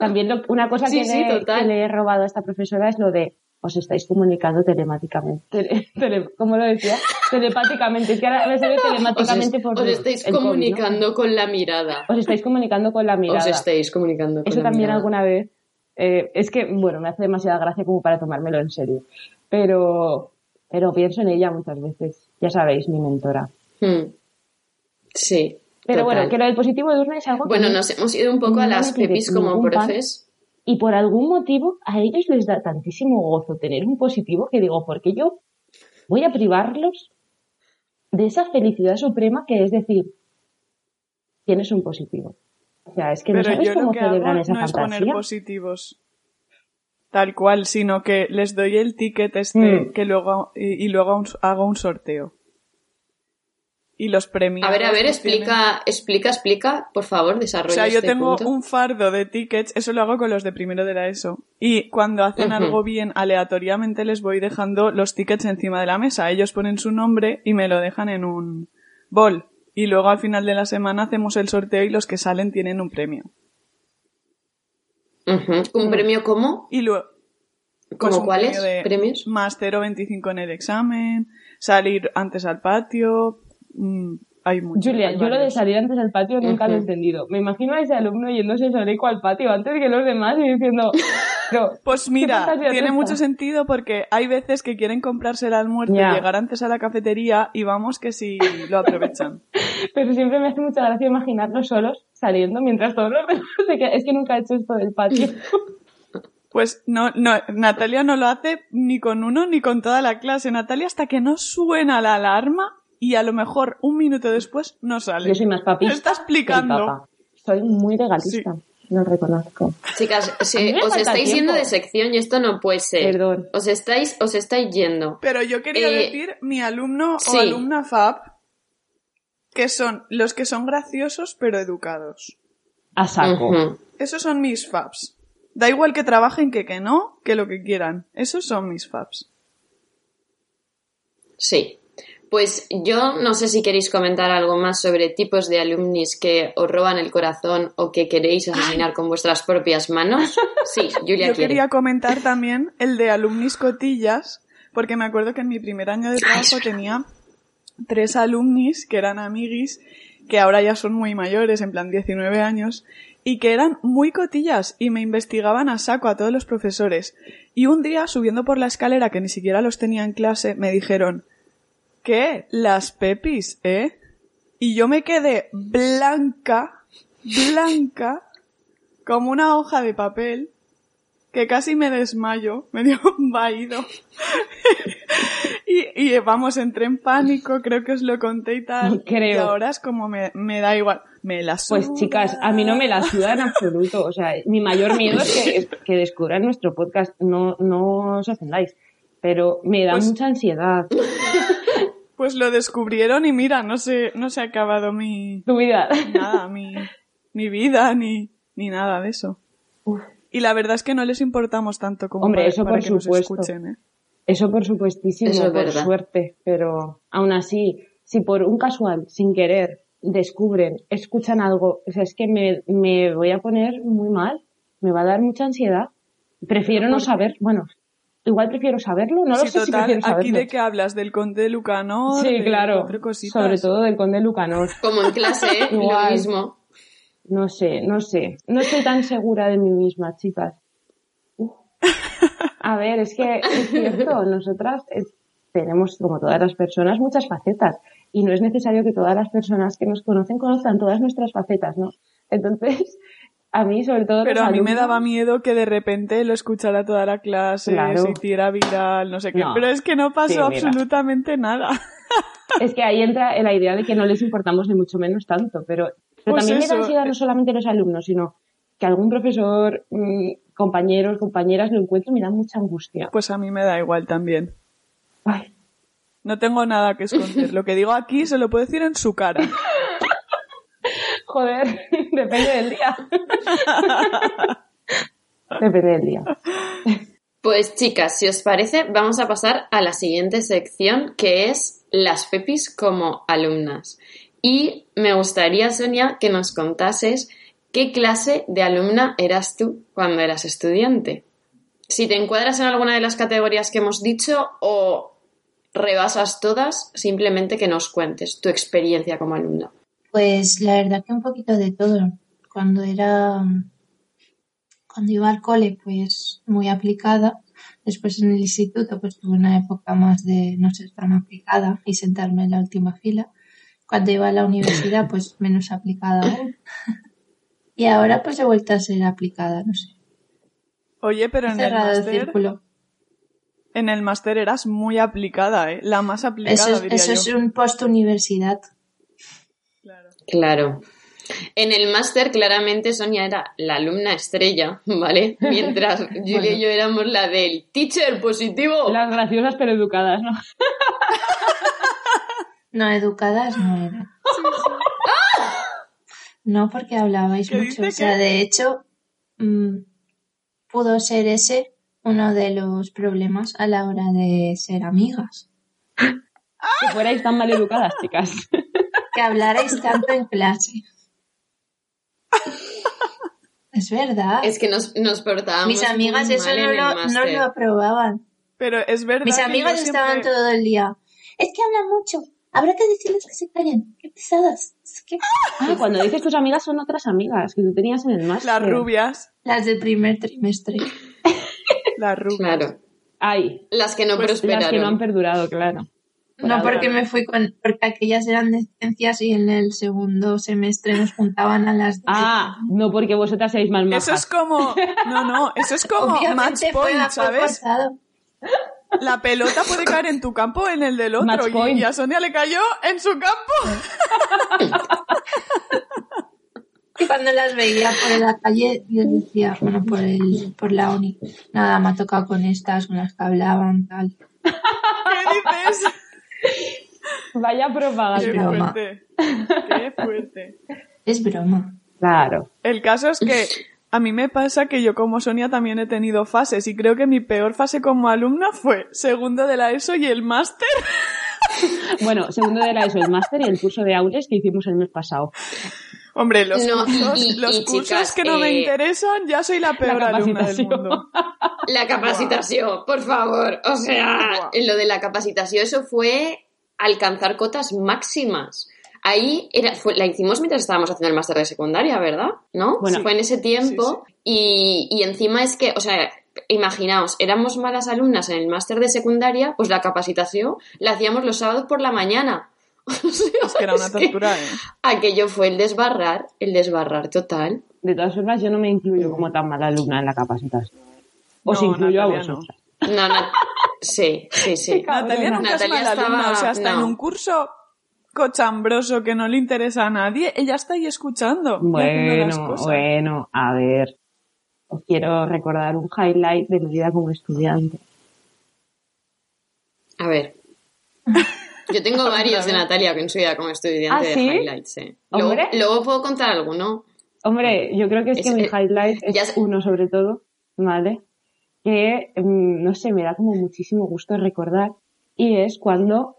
También lo- una cosa Sí, que, sí, le, total. que le he robado a esta profesora es lo de os estáis comunicando telemáticamente. Tele- tele- ¿Cómo lo decía? Telepáticamente. Es que ahora me sale Os, es- telemáticamente por os estáis el COVID, ¿no? comunicando con la mirada. Os estáis comunicando con la mirada. Os estáis comunicando con Eso la también mirada. alguna vez. eh, es que, bueno, me hace demasiada gracia como para tomármelo en serio. Pero, pero pienso en ella muchas veces. Ya sabéis, mi mentora. Hmm. Sí. Pero total. bueno, que lo del positivo de urna es algo que Bueno, nos hemos ido un poco a las pepis como profes. Y por algún motivo a ellos les da tantísimo gozo tener un positivo que digo, porque yo voy a privarlos de esa felicidad suprema que es decir, tienes un positivo. O sea, es que no sabes yo lo cómo hago celebran esa no es poner positivos tal cual, sino que les doy el ticket este Mm. que luego y, y luego hago un sorteo. Y los premios. A ver, a ver, explica, explica, explica, por favor, O desarrolla sea, yo este tengo punto. un fardo de tickets, eso lo hago con los de primero de la ESO. Y cuando hacen algo bien, aleatoriamente les voy dejando los tickets encima de la mesa. Ellos ponen su nombre y me lo dejan en un bol. Y luego al final de la semana hacemos el sorteo y los que salen tienen un premio. Ujú. Mm. ¿Un premio cómo? Y luego... ¿Cómo pues un cuáles premios? Más 0,25 en el examen, salir antes al patio... mm, hay mucho. Julia, hay yo lo de salir antes del patio nunca lo he entendido. Me imagino a ese alumno yéndose solico al patio antes que los demás y diciendo, pero, Pues ¿Qué mira, tiene esta? mucho sentido porque hay veces que quieren comprarse el almuerzo y llegar antes a la cafetería y vamos que si lo aprovechan. pero siempre me hace mucha gracia imaginarlos solos saliendo mientras todos los demás se quedan. Es que nunca he hecho esto del patio. Pues no, no, Natalia no lo hace ni con uno ni con toda la clase. Natalia hasta que no suena la alarma y a lo mejor un minuto después no sale. Yo soy más papista. Te está explicando. Soy muy legalista. Lo reconozco. Chicas, os estáis tiempo. yendo de sección y esto no puede ser. Perdón. Os estáis, os estáis yendo. Pero yo quería Eh, decir mi alumno sí. o alumna FAB, que son los que son graciosos pero educados. A saco. Esos son mis FABs. Da igual que trabajen que que no, que lo que quieran. Esos son mis FABs. Sí. Pues yo no sé si queréis comentar algo más sobre tipos de alumnis que os roban el corazón o que queréis asesinar con vuestras propias manos. Sí, Julia Yo quiere. quería comentar también el de alumnis cotillas, porque me acuerdo que en mi primer año de trabajo tenía tres alumnis que eran amiguis, que ahora ya son muy mayores, en plan 19 años, y que eran muy cotillas y me investigaban a saco a todos los profesores. Y un día, subiendo por la escalera, que ni siquiera los tenía en clase, me dijeron, ¿qué? Las pepis, ¿eh? Y yo me quedé blanca, blanca, como una hoja de papel, que casi me desmayo, me dio un vaído. y, y vamos, entré en pánico, creo que os lo conté y tal. Creo. Y ahora es como me, me da igual. Me la Pues suda. chicas, a mí no me la suda en absoluto. O sea, mi mayor miedo es que, es que descubran nuestro podcast. No, no os ofendáis. Pero me da Pues- mucha ansiedad. Pues lo descubrieron y mira, no se, no se ha acabado mi, Tu vida. nada, mi, mi vida, ni, ni nada de eso. Uf. Y la verdad es que no les importamos tanto como Hombre, para, eso para por que nos supuesto. escuchen, ¿eh? Eso por supuestísimo, Eso es por verdad. suerte. Pero aún así, si por un casual, sin querer, descubren, escuchan algo, o sea, es que me, me voy a poner muy mal. Me va a dar mucha ansiedad. Prefiero no saber, bueno, igual prefiero saberlo, no lo sé si prefiero aquí saberlo. de qué hablas, del conde de Lucanor, Sí, de claro. Sobre todo del conde Lucanor. Como en clase, ¿eh? lo Igual. mismo. No sé, no sé. No estoy tan segura de mí misma, chicas. Uf. A ver, es que es cierto, nosotras es- tenemos, como todas las personas, muchas facetas. Y no es necesario que todas las personas que nos conocen conozcan todas nuestras facetas, ¿no? Entonces, a mí sobre todo Pero a mí me daba miedo que de repente lo escuchara toda la clase, Claro. se hiciera viral, no sé qué. No. Pero es que no pasó Sí, absolutamente nada. Es que ahí entra la idea de que no les importamos ni mucho menos tanto, pero, pero Pues también me da ansiedad no solamente los alumnos, sino que algún profesor, mm, compañeros, compañeras lo encuentro y me da mucha angustia. Pues a mí me da igual también. Ay, No tengo nada que esconder. Lo que digo aquí se lo puedo decir en su cara. joder, depende del día. depende del día. Pues chicas, si os parece, vamos a pasar a la siguiente sección que es las Pepis como alumnas. Y me gustaría, Sonia, que nos contases qué clase de alumna eras tú cuando eras estudiante. Si te encuadras en alguna de las categorías que hemos dicho o rebasas todas, simplemente que nos cuentes tu experiencia como alumna. Pues la verdad que un poquito de todo. Cuando era, cuando iba al cole, pues muy aplicada. Después en el instituto, pues tuve una época más de no ser tan aplicada y sentarme en la última fila. Cuando iba a la universidad, pues menos aplicada aún. Y ahora pues he vuelto a ser aplicada, no sé. Oye, pero en el máster, círculo. en el máster eras muy aplicada, ¿eh? La más aplicada, Eso es, diría eso yo. es un post-universidad. Claro. En el máster, claramente, Sonia era la alumna estrella, ¿vale? Mientras Julia y yo éramos la del teacher positivo. Las graciosas pero educadas, ¿no? No, educadas no eran. No, porque hablabais ¿Qué mucho. O sea, que? de hecho, mm, pudo ser ese uno de los problemas a la hora de ser amigas. Que fuerais tan mal educadas, chicas. Que hablarais tanto en clase. Es verdad. Es que nos, nos portábamos Mis amigas muy eso mal no en el lo, no máster. lo aprobaban. Pero es verdad Mis que amigas yo estaban siempre- todo el día. Es que hablan mucho. Habrá que decirles que se callen. Qué pesadas. Es que Ah, cuando dices tus amigas son otras amigas que tú tenías en el máster. Las rubias, las del primer trimestre. las rubias. Claro. Ay, Las que no Pues prosperaron. las que no han perdurado, claro. No, porque me fui con, porque aquellas eran de ciencias y en el segundo semestre nos juntaban a las de- Ah, no porque vosotras seáis más majas. Eso es como, no, no, eso es como match Obviamente fue, point, fue ¿sabes? La pelota puede caer en tu campo o en el del Match otro. Y, point. y a Sonia le cayó en su campo. Y cuando las veía por la calle, les decía, bueno, por el, por la uni, nada, me ha tocado con estas, con las que hablaban, tal. ¿Qué dices? Vaya Qué propaganda. broma. fuerte. Qué fuerte. Es broma. Claro. El caso es que a mí me pasa que yo como Sonia también he tenido fases y creo que mi peor fase como alumna fue segundo de la ESO y el máster. Bueno, segundo de la ESO, el máster y el curso de Aules que hicimos el mes pasado. Hombre, los No, cursos, y- los y, cursos chicas, que no me eh, interesan, ya soy la peor alumna del mundo. La capacitación, por favor. O sea, lo de la capacitación, eso fue alcanzar cotas máximas. Ahí era, fue- la hicimos mientras estábamos haciendo el máster de secundaria, ¿verdad? ¿No? Bueno. fue en ese tiempo. Sí, Y, y encima es que, o sea, imaginaos, éramos malas alumnas en el máster de secundaria, pues la capacitación la hacíamos los sábados por la mañana. O sea, Es que era una tortura, ¿eh? aquello fue el desbarrar, el desbarrar total. De todas formas, yo no me incluyo como tan mala alumna en la capacitación. Os No, incluyo a Natalia, no. No, no. Sí, sí, sí. Natalia nunca Natalia es mala alumna, o sea, hasta no. en un curso cochambroso que no le interesa a nadie, ella está ahí escuchando las Bueno, cosas. bueno, a ver. Os quiero recordar un highlight de mi vida como estudiante. A ver. Yo tengo varios de Natalia que en su vida como estudiante ¿Ah, de highlights. eh. Luego, puedo contar alguno. Hombre, yo creo que es, Es- que mi eh, highlight es ya uno sobre todo, ¿vale? Que, mm, no sé, me da como muchísimo gusto recordar. Y es cuando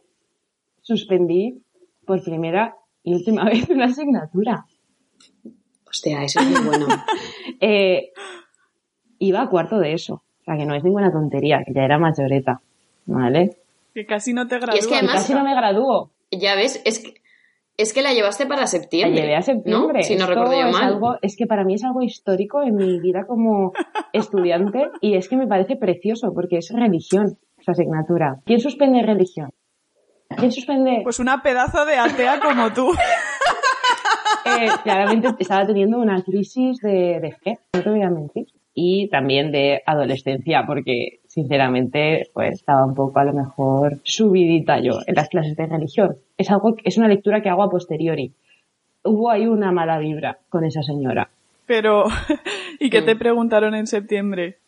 suspendí por primera y última vez una asignatura. Hostia, eso es muy bueno. Eh, iba a cuarto de eso. O sea, que no es ninguna tontería, que ya era mayoreta, ¿vale? Que casi no te Y es que gradúas. Además- casi no me graduó. ya ves, es que, es que la llevaste para La septiembre. llevé a septiembre. ¿no? Si no recuerdo yo es mal. algo, es que para mí es algo histórico en mi vida como estudiante y es que me parece precioso porque es religión, esa asignatura. ¿Quién suspende religión? ¿Quién suspende? Pues una pedazo de atea como tú. Eh, claramente estaba teniendo una crisis de, de fe, no te voy a mentir. Y también de adolescencia, porque sinceramente pues estaba un poco a lo mejor subidita yo en las clases de religión. Es algo, es una lectura que hago a posteriori. Hubo ahí una mala vibra con esa señora. Pero, ¿y qué te preguntaron en septiembre?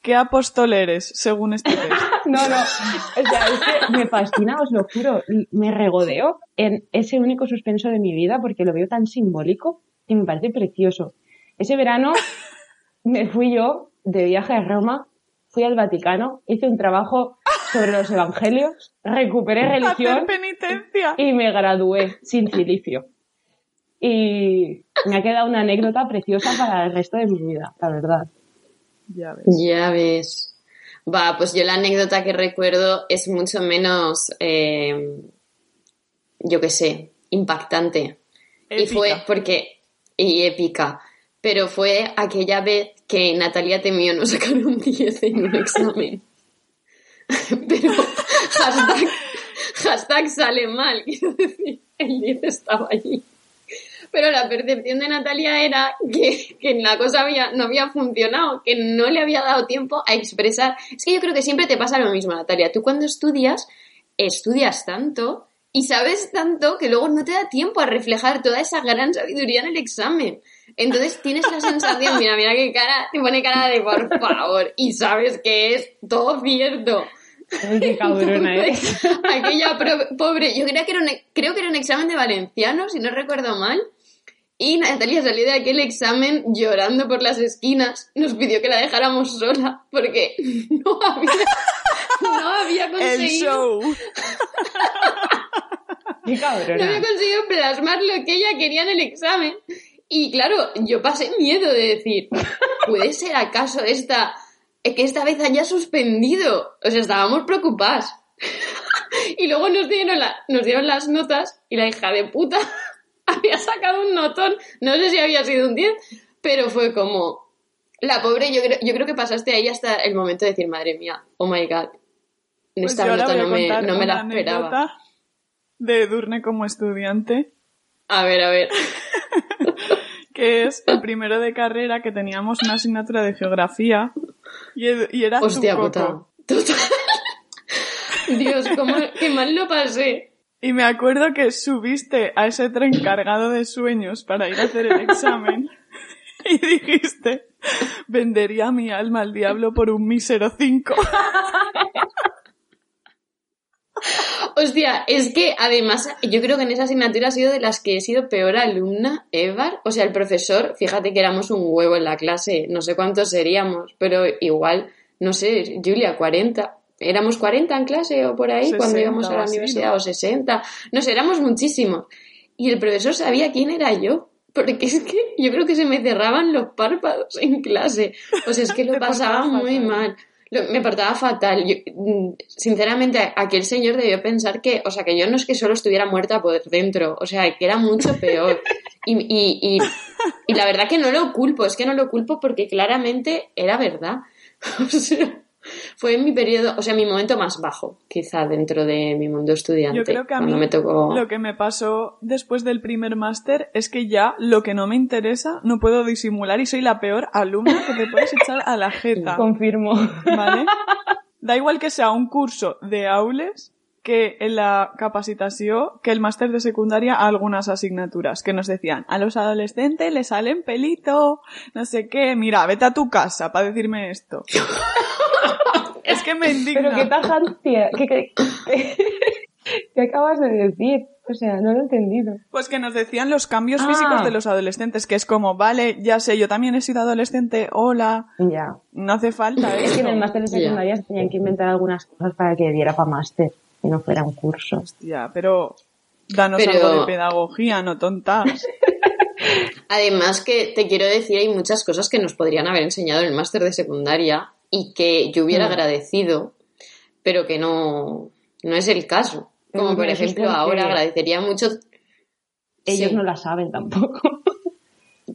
¿Qué apóstol eres, según este test? No, no. O sea, es que me fascina, os lo juro. Me regodeo en ese único suspenso de mi vida porque lo veo tan simbólico y me parece precioso. Ese verano me fui yo de viaje a Roma, fui al Vaticano, hice un trabajo sobre los evangelios, recuperé religión penitencia. y me gradué sin cilicio. Y me ha quedado una anécdota preciosa para el resto de mi vida, la verdad. Ya ves. Ya ves. Va, pues yo la anécdota que recuerdo es mucho menos, eh, yo qué sé, impactante. Y fue porque, y épica, pero fue aquella vez que Natalia temió no sacar un 10 en un examen. pero hashtag, hashtag sale mal, quiero decir, el 10 estaba allí. Pero la percepción de Natalia era que, que la cosa no había funcionado, que no le había dado tiempo a expresar. Es que yo creo que siempre te pasa lo mismo, Natalia. Tú cuando estudias, estudias tanto y sabes tanto que luego no te da tiempo a reflejar toda esa gran sabiduría en el examen. Entonces tienes la sensación, mira, mira qué cara, te pone cara de por favor, y sabes que es todo cierto. Ay, qué cabrona ¿eh? aquella pro- pobre, yo creo que, era un, creo que era un examen de valenciano, si no recuerdo mal. Y Natalia salió de aquel examen llorando por las esquinas. Nos pidió que la dejáramos sola porque no había, no había El conseguido, show. Qué no había cabrona. conseguido plasmar lo que ella quería en el examen. Y claro, yo pasé miedo de decir, ¿puede ser acaso esta, que esta vez haya suspendido? O sea, estábamos preocupadas. Y luego nos dieron, la- nos dieron las notas y la hija de puta había sacado un notón. No sé si había sido un 10, pero fue como... La pobre, yo creo, yo creo que pasaste ahí hasta el momento de decir, madre mía, oh my god. Pues Esta nota no me, no me la esperaba. de Edurne como estudiante, A ver, a ver. es el primero de carrera que teníamos una asignatura de geografía y, Edu- y era Hostia puta. Dios, cómo, qué mal lo pasé. Y me acuerdo que subiste a ese tren cargado de sueños para ir a hacer el examen y dijiste, vendería mi alma al diablo por un mísero 5. Hostia, es que además yo creo que en esa asignatura ha sido de las que he sido peor alumna ever. O sea, el profesor, fíjate que éramos un huevo en la clase, no sé cuántos seríamos, pero igual, no sé, Julia, 40. Éramos 40 en clase o por ahí 60 cuando íbamos a la universidad, ¿no? o 60. No sé, éramos muchísimos. Y el profesor sabía quién era yo. Porque es que yo creo que se me cerraban los párpados en clase. O sea, es que lo pasaba muy mal. Me portaba fatal. Yo, mm, sinceramente, aquel señor debió pensar que, o sea, que yo no es que solo estuviera muerta por dentro, o sea, que era mucho peor. Y, y, y, y la verdad que no lo culpo, es que no lo culpo porque claramente era verdad. O sea, fue mi periodo, o sea, mi momento más bajo, quizá dentro de mi mundo estudiante. Yo creo que a mí cuando me tocó... lo que me pasó después del primer máster es que ya lo que no me interesa no puedo disimular y soy la peor alumna que te puedes echar a la jeta. Confirmo. ¿Vale? Da igual que sea un curso de aules que en la capacitación, que el máster de secundaria a algunas asignaturas que nos decían, a los adolescentes les salen pelito, no sé qué, mira, vete a tu casa para decirme esto. es que me indigna. Pero qué tajancia. ¿Qué, qué, qué- qué acabas de decir? O sea, no lo he entendido. Pues que nos decían los cambios Ah. físicos de los adolescentes, que es como, vale, ya sé, yo también he sido adolescente, hola, Ya. no hace falta Es que en el eso. máster de secundaria se tenían que inventar algunas cosas para que diera para máster y no fuera un curso. Hostia, pero danos Pero- algo de pedagogía, no tontas. Además que te quiero decir, hay muchas cosas que nos podrían haber enseñado en el máster de secundaria y que yo hubiera Mm. agradecido, pero que no, no es el caso. Como por ejemplo ahora agradecería mucho... Ellos Sí. no la saben tampoco.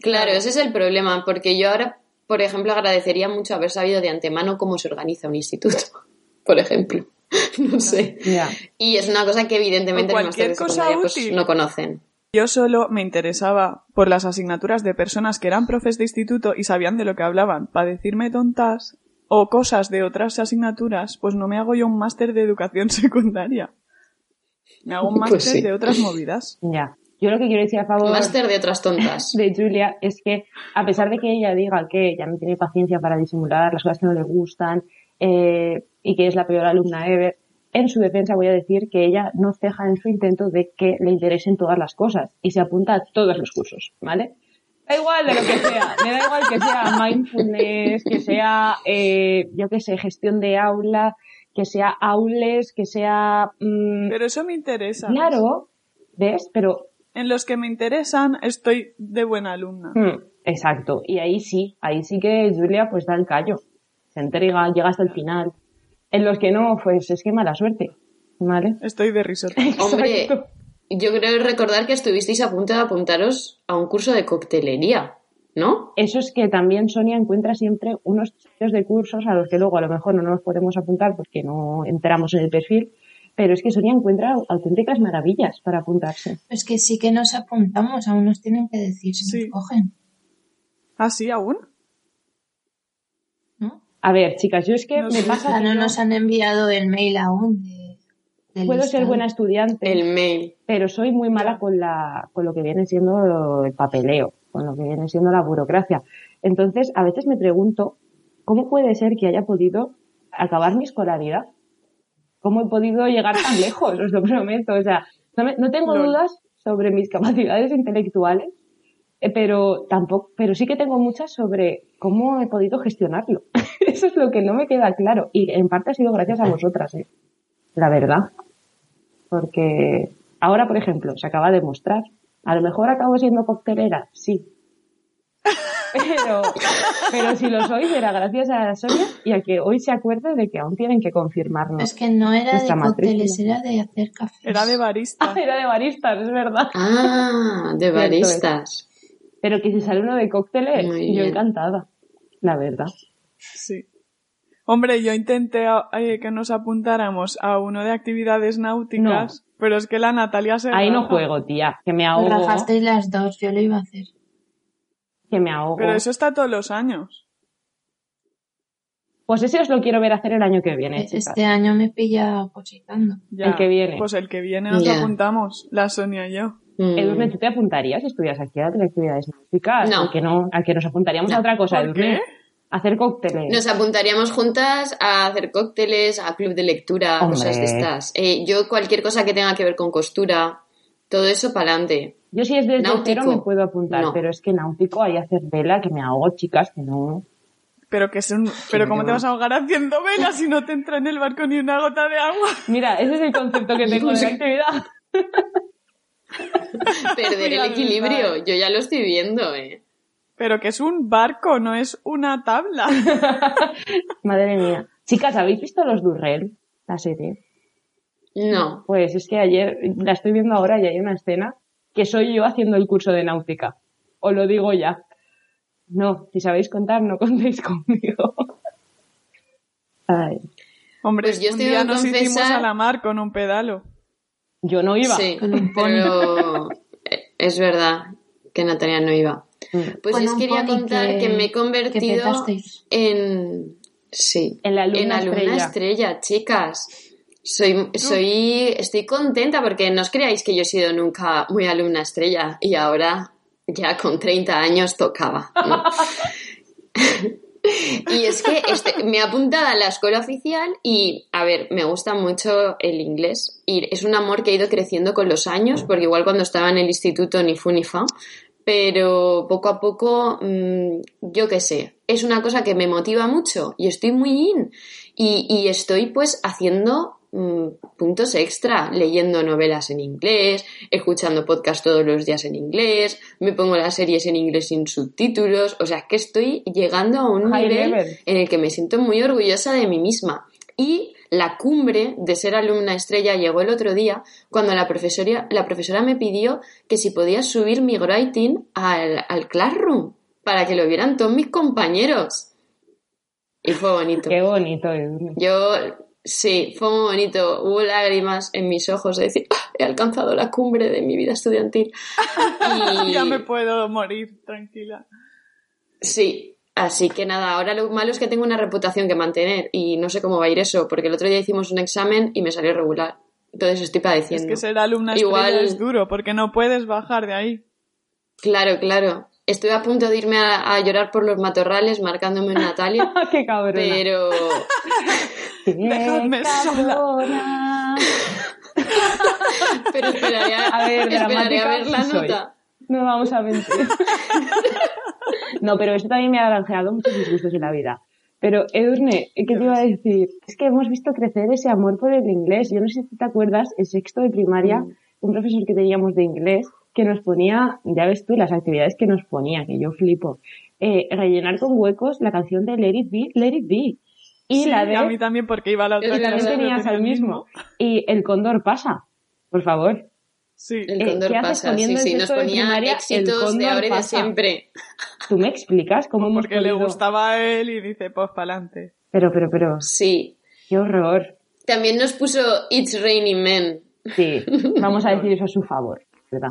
Claro, ese es el problema, porque yo ahora, por ejemplo, agradecería mucho haber sabido de antemano cómo se organiza un instituto, por ejemplo. No sé. ya. Y es una cosa que evidentemente O en el máster de cualquier cosa secundaria pues, útil. no conocen. Yo solo me interesaba por las asignaturas de personas que eran profes de instituto y sabían de lo que hablaban. Para decirme tontas o cosas de otras asignaturas, pues no me hago yo un máster de educación secundaria. Me hago un Pues máster sí. de otras movidas. Ya. Yo lo que quiero decir a favor Máster de otras tontas. de Julia es que, a pesar de que ella diga que ya no tiene paciencia para disimular las cosas que no le gustan eh, y que es la peor alumna ever, en su defensa voy a decir que ella no ceja en su intento de que le interesen todas las cosas y se apunta a todos los cursos, ¿vale? Da igual de lo que sea, me da igual que sea mindfulness, que sea, eh, yo qué sé, gestión de aula, que sea aules, que sea... mm, Pero eso me interesa. claro, ¿ves? Pero En los que me interesan estoy de buena alumna. Mm, exacto. Y ahí sí, ahí sí que Julia pues da el callo. Se entrega, llega hasta el final. En los que no, pues es que mala suerte. ¿Vale? Estoy de risota. Hombre, yo creo recordar que estuvisteis a punto de apuntaros a un curso de coctelería, ¿no? Eso es que también Sonia encuentra siempre unos sitios de cursos a los que luego a lo mejor no nos podemos apuntar porque no entramos en el perfil, pero es que Sonia encuentra auténticas maravillas para apuntarse. Es que sí que nos apuntamos, aún nos tienen que decir si Sí. nos cogen, ¿Ah, sí, aún? A ver, chicas, yo es que No me pasa sea, que no nos han enviado el mail aún de, puedo ser buena estudiante. El mail. pero soy muy mala con la con lo que viene siendo el papeleo, con lo que viene siendo la burocracia. Entonces, a veces me pregunto cómo puede ser que haya podido acabar mi escolaridad. ¿Cómo he podido llegar tan lejos? Os lo prometo. O sea, no, me- no tengo dudas sobre mis capacidades intelectuales, pero tampoco, pero sí que tengo muchas sobre cómo he podido gestionarlo. Eso es lo que no me queda claro. Y en parte ha sido gracias a vosotras, ¿eh? La verdad. Porque ahora, por ejemplo, se acaba de mostrar. A lo mejor acabo siendo coctelera, sí. Pero, pero si lo soy, era gracias a Sonia y a que hoy se acuerde de que aún tienen que confirmarnos. Es que no era de cócteles, era de hacer cafés. Era de barista. Ah, era de baristas, es verdad. Ah, de baristas. Pero que si sale uno de cócteles, Muy yo bien. encantada. La verdad. Sí. Hombre, yo intenté eh, que nos apuntáramos a uno de actividades náuticas, pero es que la Natalia se Ahí no raja. juego, tía. Que me ahogo. rajasteis las dos, yo lo iba a hacer. Que me ahogo. Pero eso está todos los años. Pues ese os lo quiero ver hacer el año que viene, chicas. Este año me pilla positando. Ya. El que viene. Pues el que viene nos Ya. apuntamos, la Sonia y yo. Mm. Edurne, ¿tú te apuntarías si estuvieras aquí a actividades náuticas? No. ¿A que, no, a que nos apuntaríamos a otra cosa, ¿Por Edurne? qué? A hacer cócteles. Nos apuntaríamos juntas a hacer cócteles, a club de lectura, Hombre. cosas de estas. Eh, yo cualquier cosa que tenga que ver con costura, todo eso para adelante. Yo si es desde Náutico. cero me puedo apuntar, No. pero es que náutico hay hacer vela que me ahogo, chicas, que no. Pero que es un... Pero ¿cómo te va. vas a ahogar haciendo velas si no te entra en el barco ni una gota de agua? Mira, ese es el concepto que tengo de la actividad. Perder el equilibrio, yo ya lo estoy viendo, eh. Pero que es un barco, no es una tabla. Madre mía. Chicas, ¿habéis visto los Durrell? La serie. No. Pues es que ayer, la estoy viendo ahora y hay una escena que soy yo haciendo el curso de náutica. Os lo digo ya. No, si sabéis contar, no contéis conmigo. Ay, Hombre, Pues yo un día nos hicimos confesar- a la mar con un pedalo. Yo no iba. Sí, pero eh, es verdad que Natalia no iba. Mm. Pues Con un quería contar que, que- me he convertido en... Sí, En la alumna en alumna estrella. estrella, chicas. Soy, soy, estoy contenta porque no os creáis que yo he sido nunca muy alumna estrella y ahora ya con 30 años tocaba. ¿no? y es que este- me he apuntado a la escuela oficial y, a ver, me gusta mucho el inglés y es un amor que ha ido creciendo con los años porque igual cuando estaba en el instituto ni fu ni fa, pero poco a poco, mm, yo qué sé, es una cosa que me motiva mucho y estoy muy in. Y, estoy pues haciendo puntos extra, leyendo novelas en inglés, escuchando podcast todos los días en inglés, me pongo las series en inglés sin subtítulos, o sea que estoy llegando a un High nivel level. en el que me siento muy orgullosa de mí misma. Y la cumbre de ser alumna estrella llegó el otro día cuando la profesora, la profesora me pidió que si podía subir mi writing al, al Classroom para que lo vieran todos mis compañeros. Y fue bonito. Qué bonito. Yo, sí, fue muy bonito. Hubo lágrimas en mis ojos de decir, "Ah, he alcanzado la cumbre de mi vida estudiantil. Y- Ya me puedo morir, tranquila. Sí, así que nada, ahora lo malo es que tengo una reputación que mantener y no sé cómo va a ir eso, porque el otro día hicimos un examen y me salió regular. Entonces estoy Es padeciendo. que ser alumna Igual- es duro, porque no puedes bajar de ahí. Claro, claro. Estoy a punto de irme a, a llorar por los matorrales marcándome en Natalia, ¡Qué cabrona! pero ¡Qué Dejadme sola. cabrona! pero esperaré a, A ver, esperaré a ver la soy. nota. No vamos a mentir. no, pero esto también me ha granjeado muchos disgustos en la vida. Pero, Edurne, ¿qué te iba a decir? Es que hemos visto crecer ese amor por el inglés. Yo no sé si te acuerdas, en sexto de primaria, un profesor que teníamos de inglés que nos ponía, ya ves tú, las actividades que nos ponía, que yo flipo. Eh, rellenar con huecos la canción de Let It Be, Let It Be. Y Sí, la de... a mí también, porque iba a la otra Tú también tenías tenía al mismo. Y el cóndor pasa. Por favor. Sí. El Eh, cóndor ¿qué haces pasa, sí, sí, nos ponía primaria, el éxitos de ahora y de siempre. ¿Tú me explicas cómo hemos Porque le gustaba a él y dice, pues pa'lante. Pero, pero, pero, Sí. qué horror. También nos puso It's Raining Men. Sí, vamos a decir eso a su favor, ¿verdad?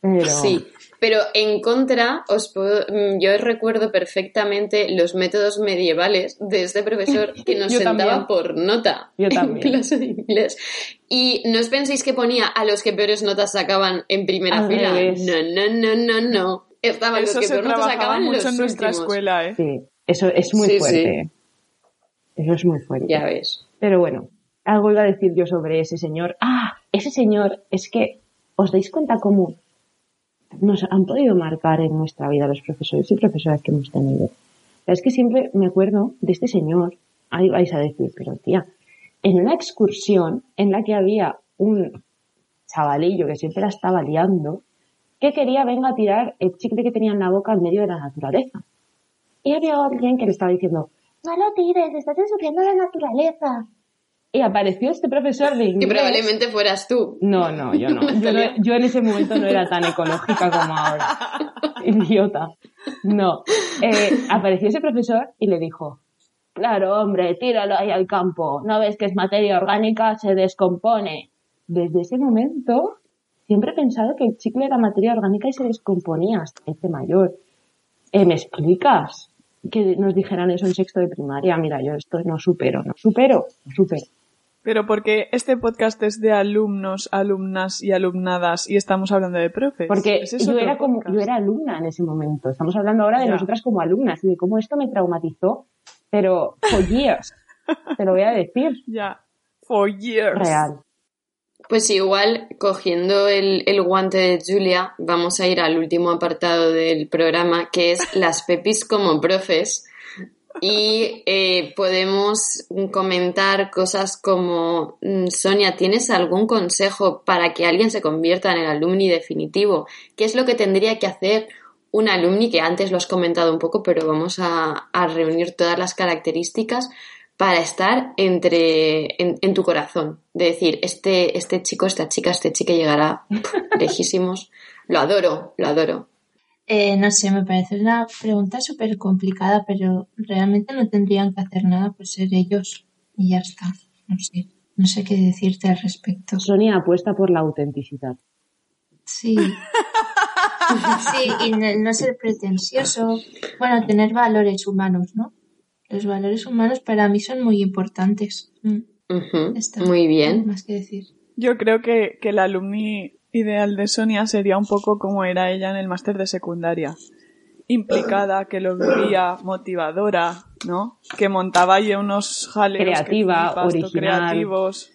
Pero... Sí, pero en contra, os puedo- mm, yo recuerdo perfectamente los métodos medievales de este profesor que nos Yo sentaba también. por nota Yo en también. clase de inglés. Y no os penséis que ponía a los que peores notas sacaban en primera Al fila. revés. No, no, no, no, no. Estaban Eso los que se peor notas sacaban mucho los en nuestra últimos. escuela, ¿eh? Sí, eso es muy Sí, fuerte. Eso es muy fuerte. Ya ves. Pero bueno, algo iba a decir yo sobre ese señor. Ah, ese señor, es que, ¿os dais cuenta cómo nos han podido marcar en nuestra vida los profesores y profesoras que hemos tenido? Es que siempre me acuerdo de este señor, ahí vais a decir, pero tía, en una excursión en la que había un chavalillo que siempre la estaba liando, que quería venga a tirar el chicle que tenía en la boca en medio de la naturaleza. Y había alguien que le estaba diciendo, no lo tires, estás ensuciando la naturaleza. Y apareció este profesor de Y inglés. probablemente fueras tú. No, no, yo no. Yo, no- yo en ese momento no era tan ecológica como ahora. Idiota. No. Eh, apareció ese profesor y le dijo, claro, hombre, tíralo ahí al campo. ¿No ves que es materia orgánica? Se descompone. Desde ese momento siempre he pensado que el chicle era materia orgánica y se descomponía hasta este mayor. Eh, ¿Me explicas? Que nos dijeran eso en sexto de primaria. Mira, yo esto no supero, no supero, no supero. Pero porque este podcast es de alumnos, alumnas y alumnadas y estamos hablando de profes. Porque es yo era como, podcast. yo era alumna en ese momento. Estamos hablando ahora de Ya. nosotras como alumnas y de cómo esto me traumatizó, pero for years. Te lo voy a decir. Ya. For years. Real. Pues igual, cogiendo el, el guante de Julia, vamos a ir al último apartado del programa, que es las pepis como profes. Y eh, podemos comentar cosas como, mm, Sonia, ¿tienes algún consejo para que alguien se convierta en el alumni definitivo? ¿Qué es lo que tendría que hacer un alumni, que antes lo has comentado un poco, pero vamos a, reunir todas las características para estar entre en, en tu corazón. De decir, este, este chico, esta chica, este chica llegará lejísimos. Lo adoro, lo adoro. Eh, no sé, me parece una pregunta súper complicada, pero realmente no tendrían que hacer nada por ser ellos y ya está. No sé, no sé qué decirte al respecto. Sonia apuesta por la autenticidad. Sí. Sí, y no, no ser pretencioso. Bueno, tener valores humanos, ¿no? Los valores humanos para mí son muy importantes. Mm. Muy bien. más que decir. Yo creo que, que el alumni ideal de Sonia sería un poco como era ella en el máster de secundaria. Implicada, que lo vivía, motivadora, ¿no? Que montaba ahí unos jaleos. Creativa, flipas, todo original. creativos.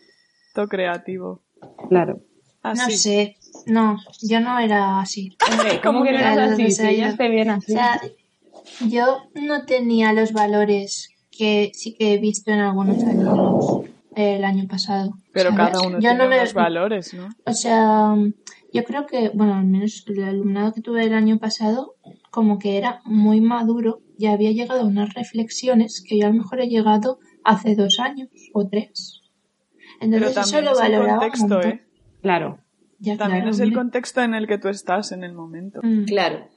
Todo creativo. Claro. No Así. sé, no, yo no era así. Hombre, ¿cómo ¿Cómo que no eras así? Si ella yo- esté bien O así. sea, yo no tenía los valores que sí que he visto en algunos alumnos el año pasado. Pero ¿sabes? cada uno Yo tiene no valores, ¿no? O sea, yo creo que, bueno, al menos el alumnado que tuve el año pasado, como que era muy maduro y había llegado a unas reflexiones que yo a lo mejor he llegado hace dos años o tres. Pero Entonces eso también lo es el valoraba contexto. ¿eh? Claro. Ya, También claro, es el hombre. contexto en el que tú estás en el momento. Mm. Claro.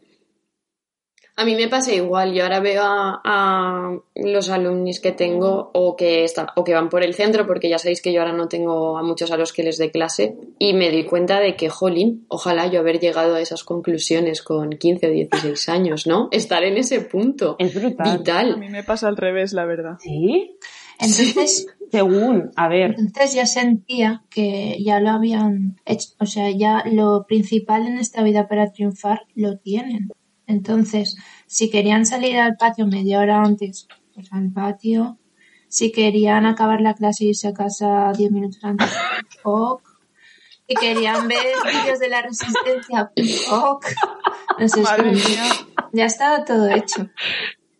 A mí me pasa igual. Yo ahora veo a, a los alumnos que tengo o que, está, o que van por el centro, porque ya sabéis que yo ahora no tengo a muchos a los que les dé clase, y me doy cuenta de que, jolín, ojalá yo haber llegado a esas conclusiones con 15 o 16 años, ¿no? Estar en ese punto. Es brutal. A Vital. mí me pasa al revés, la verdad. ¿Sí? Entonces, Según, a ver, entonces ya sentía que ya lo habían hecho, o sea, ya lo principal en esta vida para triunfar lo tienen. Entonces, si querían salir al patio media hora antes, pues al patio. Si querían acabar la clase e irse a casa diez minutos antes, ok. Si querían ver vídeos de la resistencia, ok. No sé, ya estaba todo hecho.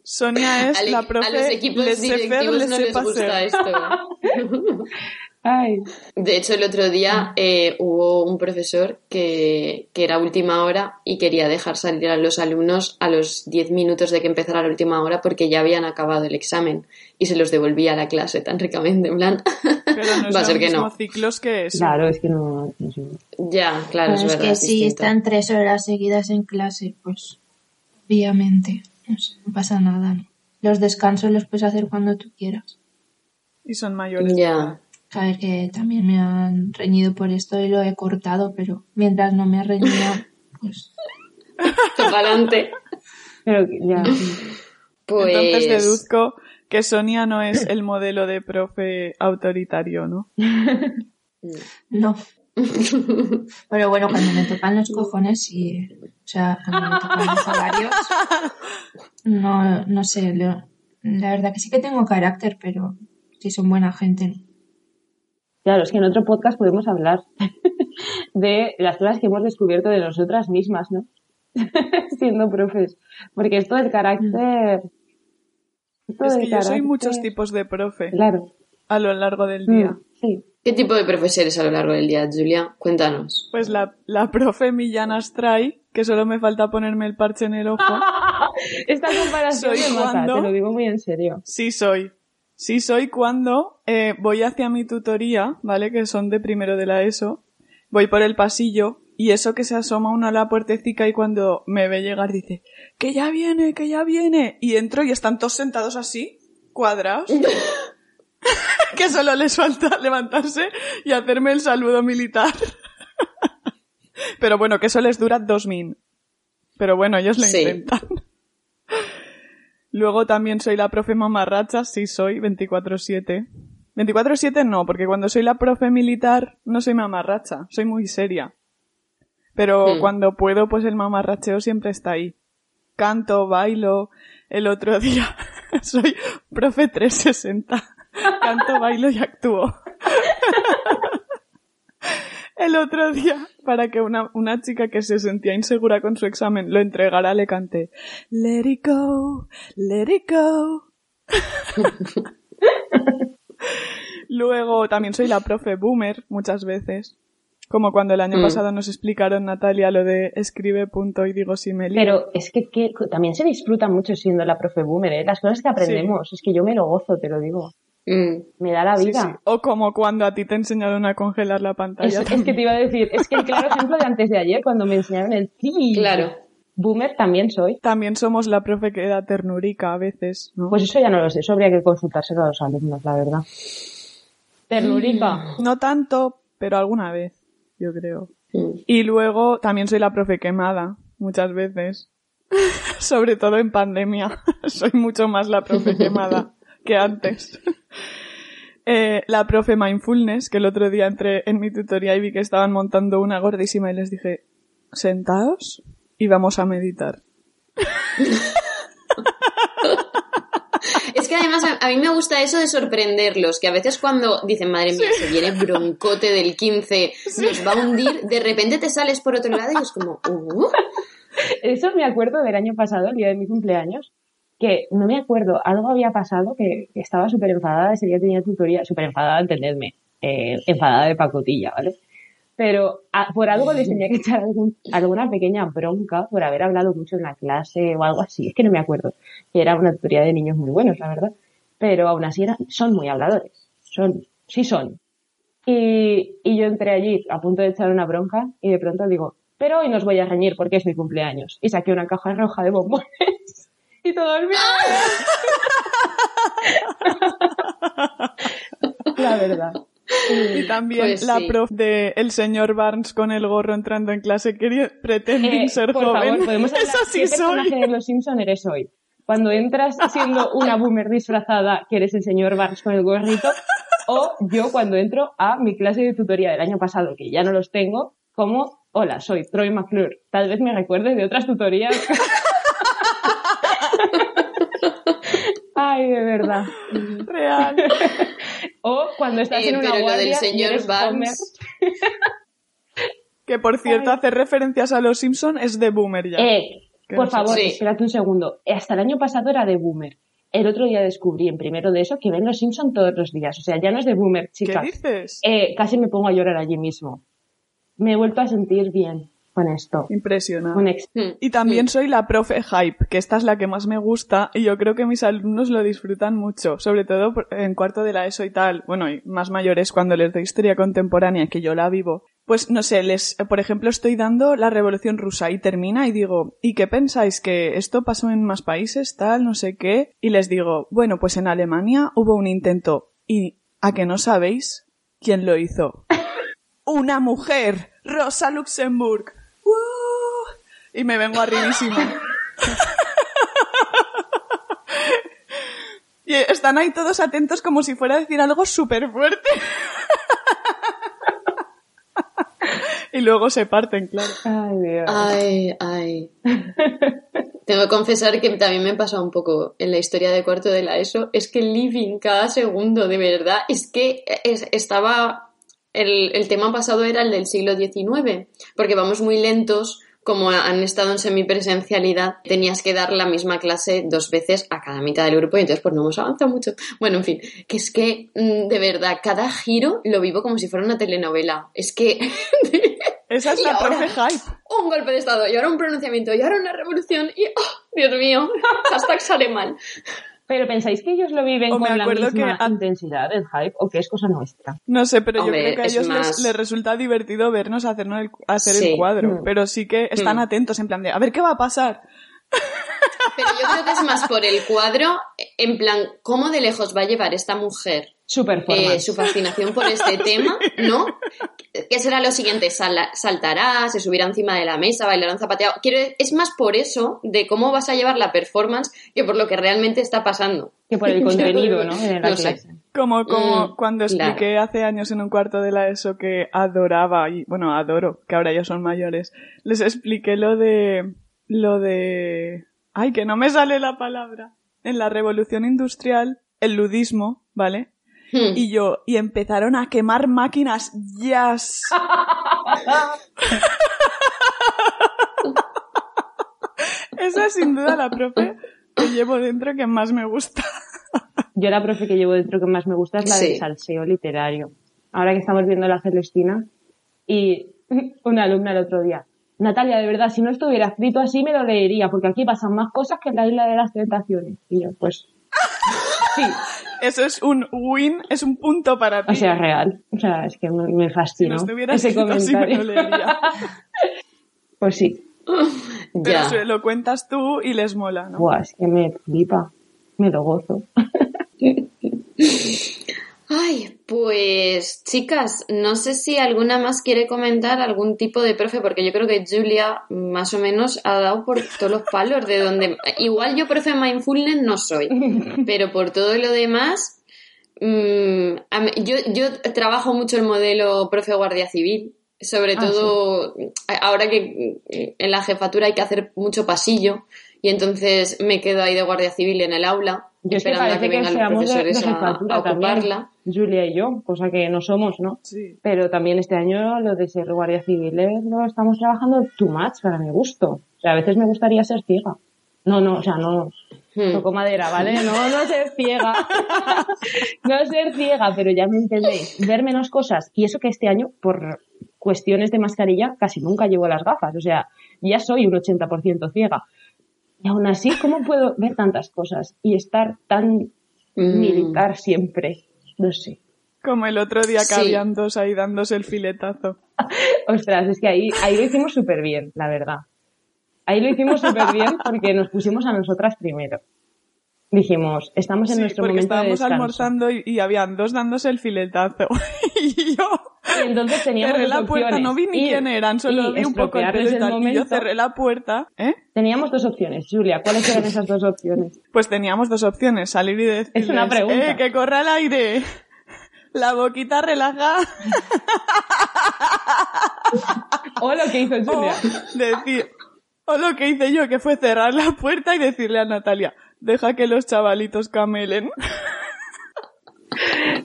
Sonia es la a los profe equipos directivos no les gusta esto. ay, De hecho, el otro día eh, hubo un profesor que, que era última hora y quería dejar salir a los alumnos a los 10 minutos de que empezara la última hora porque ya habían acabado el examen y se los devolvía a la clase tan ricamente, en plan. Pero no es Va a lo ser que no. ciclos que eso. claro, es que no. Ya, claro, es Pero es verdad. que es si están tres horas seguidas en clase, pues obviamente no, sé, no pasa nada. ¿no? Los descansos los puedes hacer cuando tú quieras. Y son mayores. Ya. A ver que también me han reñido por esto y lo he cortado, pero mientras no me reñía, pues Para adelante. Pero ya, Pues. Entonces deduzco que Sonia no es el modelo de profe autoritario, ¿no? no. Pero bueno, cuando me tocan los cojones, sí. O sea, cuando me tocan los horarios, no, no sé. lo- la verdad que sí que tengo carácter, pero sí son buena gente. Claro, es que en otro podcast podemos hablar de las cosas que hemos descubierto de nosotras mismas, ¿no? Siendo profes. Porque esto del carácter... esto Es del que yo soy muchos tipos de profe Claro. a lo largo del día. Mm, sí. ¿Qué tipo de profesores a lo largo del día, Julia? Cuéntanos. Pues la, la profe Millán Astray, que solo me falta ponerme el parche en el ojo. Esta comparación Soy me mata, cuando- te lo digo muy en serio. Sí soy. Sí soy cuando eh, voy hacia mi tutoría, ¿vale? Que son de primero de la ESO. Voy por el pasillo y eso que se asoma uno a la puertecica y cuando me ve llegar dice, que ya viene, que ya viene. Y entro y están todos sentados así, cuadrados. que solo les falta levantarse y hacerme el saludo militar. Pero bueno, que eso les dura dos min. Pero bueno, ellos lo Sí. intentan. Luego también soy la profe mamarracha, sí soy, 24-7. 24-7 no, porque cuando soy la profe militar no soy mamarracha, soy muy seria. Pero Hmm. cuando puedo, pues el mamarracheo siempre está ahí. Canto, bailo. El otro día soy profe 360. Canto, bailo y actúo. El otro día, para que una, una chica que se sentía insegura con su examen lo entregara, le canté Let it go, let it go. Luego también soy la profe boomer muchas veces. Como cuando el año Mm. pasado nos explicaron, Natalia, lo de escribe punto y digo si me lío. Pero es que, que también se disfruta mucho siendo la profe boomer, ¿eh? Las cosas que aprendemos. Es que yo me lo gozo, te lo digo. Mm. Me da la vida. sí. O como cuando a ti te enseñaron a congelar la pantalla. Es, es que te iba a decir, es que el claro ejemplo de antes de ayer, cuando me enseñaron el sí. Claro. Boomer también soy. También somos la profe que da ternurica a veces, ¿no? Pues eso ya no lo sé, eso habría que consultárselo a los alumnos, la verdad. Ternurica. No tanto, pero alguna vez, yo creo. Mm. Y luego también soy la profe quemada, muchas veces. Sobre todo en pandemia. soy mucho más la profe quemada que antes. Eh, la profe mindfulness, que el otro día entré en mi tutoría y vi que estaban montando una gordísima y les dije, sentaos y vamos a meditar. Es que además a, a mí me gusta eso de sorprenderlos, que a veces cuando dicen, madre mía, se viene broncote del 15, nos va a hundir, de repente te sales por otro lado y es como, uh, Eso me acuerdo del año pasado, el día de mi cumpleaños, que no me acuerdo, algo había pasado que, estaba súper enfadada, ese día tenía tutoría, súper enfadada, entendedme, eh, enfadada de pacotilla, ¿vale? Pero a- por algo les tenía que echar algún- alguna pequeña bronca por haber hablado mucho en la clase o algo así, es que no me acuerdo, que era una tutoría de niños muy buenos, la verdad, pero aún así eran- son muy habladores, son, sí son. Y, y yo entré allí a punto de echar una bronca y de pronto digo, pero hoy nos voy a reñir porque es mi cumpleaños. Y saqué una caja roja de bombones y todo el La verdad. Y también Pues la sí. prof de el señor Barnes con el gorro entrando en clase quería pretending Eh, ser por joven. favor, podemos hablar Eso sí qué soy. personaje de Los Simpson eres hoy. Cuando entras siendo una boomer disfrazada, que eres el señor Barnes con el gorrito, o yo cuando entro a mi clase de tutoría del año pasado, que ya no los tengo, como, hola, soy Troy McClure. Tal vez me recuerdes de otras tutorías. Ay, de verdad. Real. O cuando estás Eh, en una pero lo guardia del señor Barnes. Que por cierto, Ay. hacer referencias a los Simpson es de boomer ya. Eh, por no favor, Sí. espérate un segundo. Hasta el año pasado era de boomer. El otro día descubrí en primero de eso que ven los Simpson todos los días. O sea, ya no es de boomer, ¿Qué chicas. dices? Eh, casi me pongo a llorar allí mismo. Me he vuelto a sentir bien con esto. Impresionante. Un ex- Hmm. Y también soy la profe Hype, que esta es la que más me gusta y yo creo que mis alumnos lo disfrutan mucho, sobre todo por- en cuarto de la ESO y tal, bueno, y más mayores cuando les doy historia contemporánea, que yo la vivo. Pues no sé, les, por ejemplo, estoy dando la Revolución Rusa y termina y digo, ¿y qué pensáis? ¿Que esto pasó en más países, tal, no sé qué? Y les digo, bueno, pues en Alemania hubo un intento y ¿a que no sabéis quién lo hizo? Una mujer, Rosa Luxemburg. Y me vengo arribísimo. y están ahí todos atentos como si fuera a decir algo súper fuerte. y luego se parten, claro. Ay, Dios. Ay, ay. Tengo que confesar que también me pasa un poco en la historia de cuarto de la ESO. Es que living cada segundo, de verdad. Es que es- estaba. El, el tema pasado era el del siglo XIX, porque vamos muy lentos. Como han estado en semipresencialidad, tenías que dar la misma clase dos veces a cada mitad del grupo y entonces pues no hemos avanzado mucho. Bueno, en fin, que es que mm, de verdad, cada giro lo vivo como si fuera una telenovela. Es que Esa es Y la profe Hype. un golpe de estado y ahora un pronunciamiento y ahora una revolución y ¡oh, Dios mío, hashtag sale mal. Pero ¿pensáis que ellos lo viven O con la misma que a- intensidad, el hype, o que es cosa nuestra? No sé, pero Hombre, yo creo que a ellos más- les, les resulta divertido vernos hacernos el- hacer Sí. el cuadro. Mm. Pero sí que están Mm. atentos en plan de, a ver qué va a pasar. Pero yo creo que es más por el cuadro, en plan, ¿cómo de lejos va a llevar esta mujer Super eh, su fascinación por este tema? ¿No? ¿Qué será lo siguiente? Sal- saltará, se subirá encima de la mesa, bailará un zapateado. Quiero, es más por eso de cómo vas a llevar la performance que por lo que realmente está pasando. Que por el contenido, ¿no? La No sé. Como, como Mm, cuando claro. expliqué hace años en un cuarto de la ESO que adoraba, y bueno, adoro, que ahora ya son mayores, les expliqué lo de, lo de, ay, que no me sale la palabra, en la revolución industrial, el ludismo, ¿vale? Hmm. Y yo, y empezaron a quemar máquinas jazz. Esa es sin duda la profe que llevo dentro que más me gusta. Yo la profe que llevo dentro que más me gusta es la Sí. del salseo literario. Ahora que estamos viendo la Celestina y una alumna el otro día. Natalia, de verdad, si no estuviera escrito así me lo leería, porque aquí pasan más cosas que en la isla de las tentaciones. Y yo, pues, sí, Eso es un win, es un punto para ti. o sea, real. O sea, es que me, me si fascinó no estuviera ese escrito así me lo leería. Pues sí. Pero Ya. lo cuentas tú y les mola, ¿no? Buah, es que me flipa. Me lo gozo. Ay, pues chicas, no sé si alguna más quiere comentar algún tipo de profe, porque yo creo que Julia más o menos ha dado por todos los palos de donde... Igual yo profe mindfulness no soy, pero por todo lo demás, mm, a mí- yo, yo trabajo mucho el modelo profe guardia civil, sobre Ah, todo ahora que mm, en la jefatura hay que hacer mucho pasillo y entonces me quedo ahí de guardia civil en el aula Yo es que esperando a que que, vengan los seamos de, de profesores a- también. Julia y yo, cosa que no somos, ¿no? Sí. Pero también este año lo de ser guardia civil eh, lo estamos trabajando too much para mi gusto. O sea, a veces me gustaría ser ciega. No, no, o sea, no Hmm. toco madera, ¿vale? No, no ser ciega. no ser ciega, pero ya me entendéis. Ver menos cosas. Y eso que este año, por cuestiones de mascarilla, casi nunca llevo las gafas. O sea, ya soy un 80% ciega. Y aún así, ¿cómo puedo ver tantas cosas y estar tan Mm. militar siempre? No sé. Como el otro día que Sí. habían dos ahí dándose el filetazo. Ostras, es que ahí, ahí lo hicimos súper bien, la verdad. Ahí lo hicimos súper bien porque nos pusimos a nosotras primero. Dijimos, estamos en Sí, nuestro momento de estábamos descanso. almorzando y, y habían dos dándose el filetazo. y yo Y entonces teníamos cerré la puerta, opciones. no vi ni Ir quién eran, solo vi un poco el pelo y el tal. Y yo momento. cerré la puerta, ¿eh? Teníamos dos opciones, Julia. ¿Cuáles eran esas dos opciones? Pues teníamos dos opciones, salir y decirles, Es una pregunta. ¡eh, que corra el aire! La boquita relaja. O lo que hizo O Julia. decir, o lo que hice yo, que fue cerrar la puerta y decirle a Natalia, deja que los chavalitos camelen.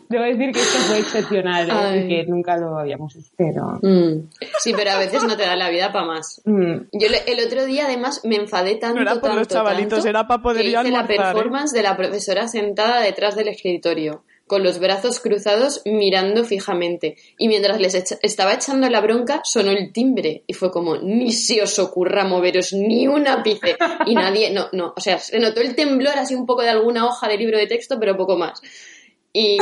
Debo decir que esto fue excepcional ¿eh? Que nunca lo habíamos. Pero... Mm. Sí, pero a veces no te da la vida para más. mm, Yo le- el otro día además me enfadé tanto, No era por los chavalitos, tanto, era pa' poder que ir a hice la ¿eh? performance de la profesora sentada detrás del escritorio, con los brazos cruzados mirando fijamente. Y mientras les estaba echando la bronca, sonó el timbre y fue como, ni se os ocurra moveros ni un ápice. Y nadie, no, no, o sea, se notó el temblor así un poco de alguna hoja de libro de texto, pero poco más. Y,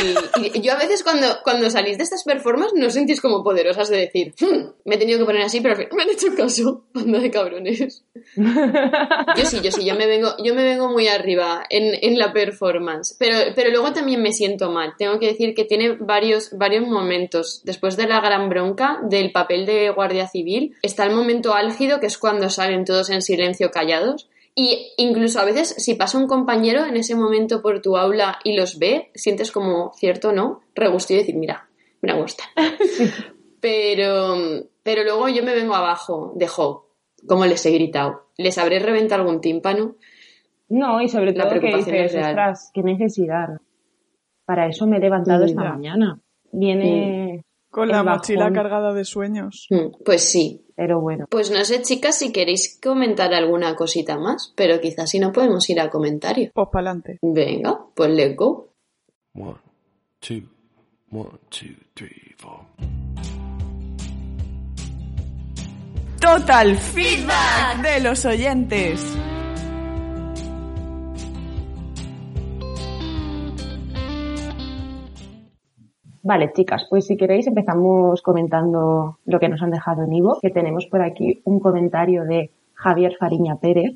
yo a veces cuando, cuando salís de estas performances no os sentís como poderosas de decir, "Hmm, me he tenido que poner así, pero me han hecho caso, banda de cabrones. Yo sí, yo sí, yo me vengo, yo me vengo muy arriba en, en la performance, pero, pero luego también me siento mal. Tengo que decir que tiene varios, varios momentos. Después de la gran bronca del papel de guardia civil, está el momento álgido que es cuando salen todos en silencio callados. Y incluso a veces, si pasa un compañero en ese momento por tu aula y los ve, sientes como cierto, ¿no? Regustillo y decir, mira, me gusta. Pero, pero luego yo me vengo abajo de Hope, como les he gritado. ¿Les habré reventado algún tímpano? No, y sobre todo que dices, ostras, qué necesidad. Para eso me he levantado esta mañana. Viene Con la mochila bajón, cargada de sueños. Mm, Pues sí. Pero bueno. Pues no sé, chicas, si queréis comentar alguna cosita más, pero quizás si no podemos ir al comentario. Pues pa'lante. Venga, pues let's go. One, two, one, two, three, four. Total feedback de los oyentes. Vale, chicas, pues si queréis empezamos comentando lo que nos han dejado en Ivo, que tenemos por aquí un comentario de Javier Fariña Pérez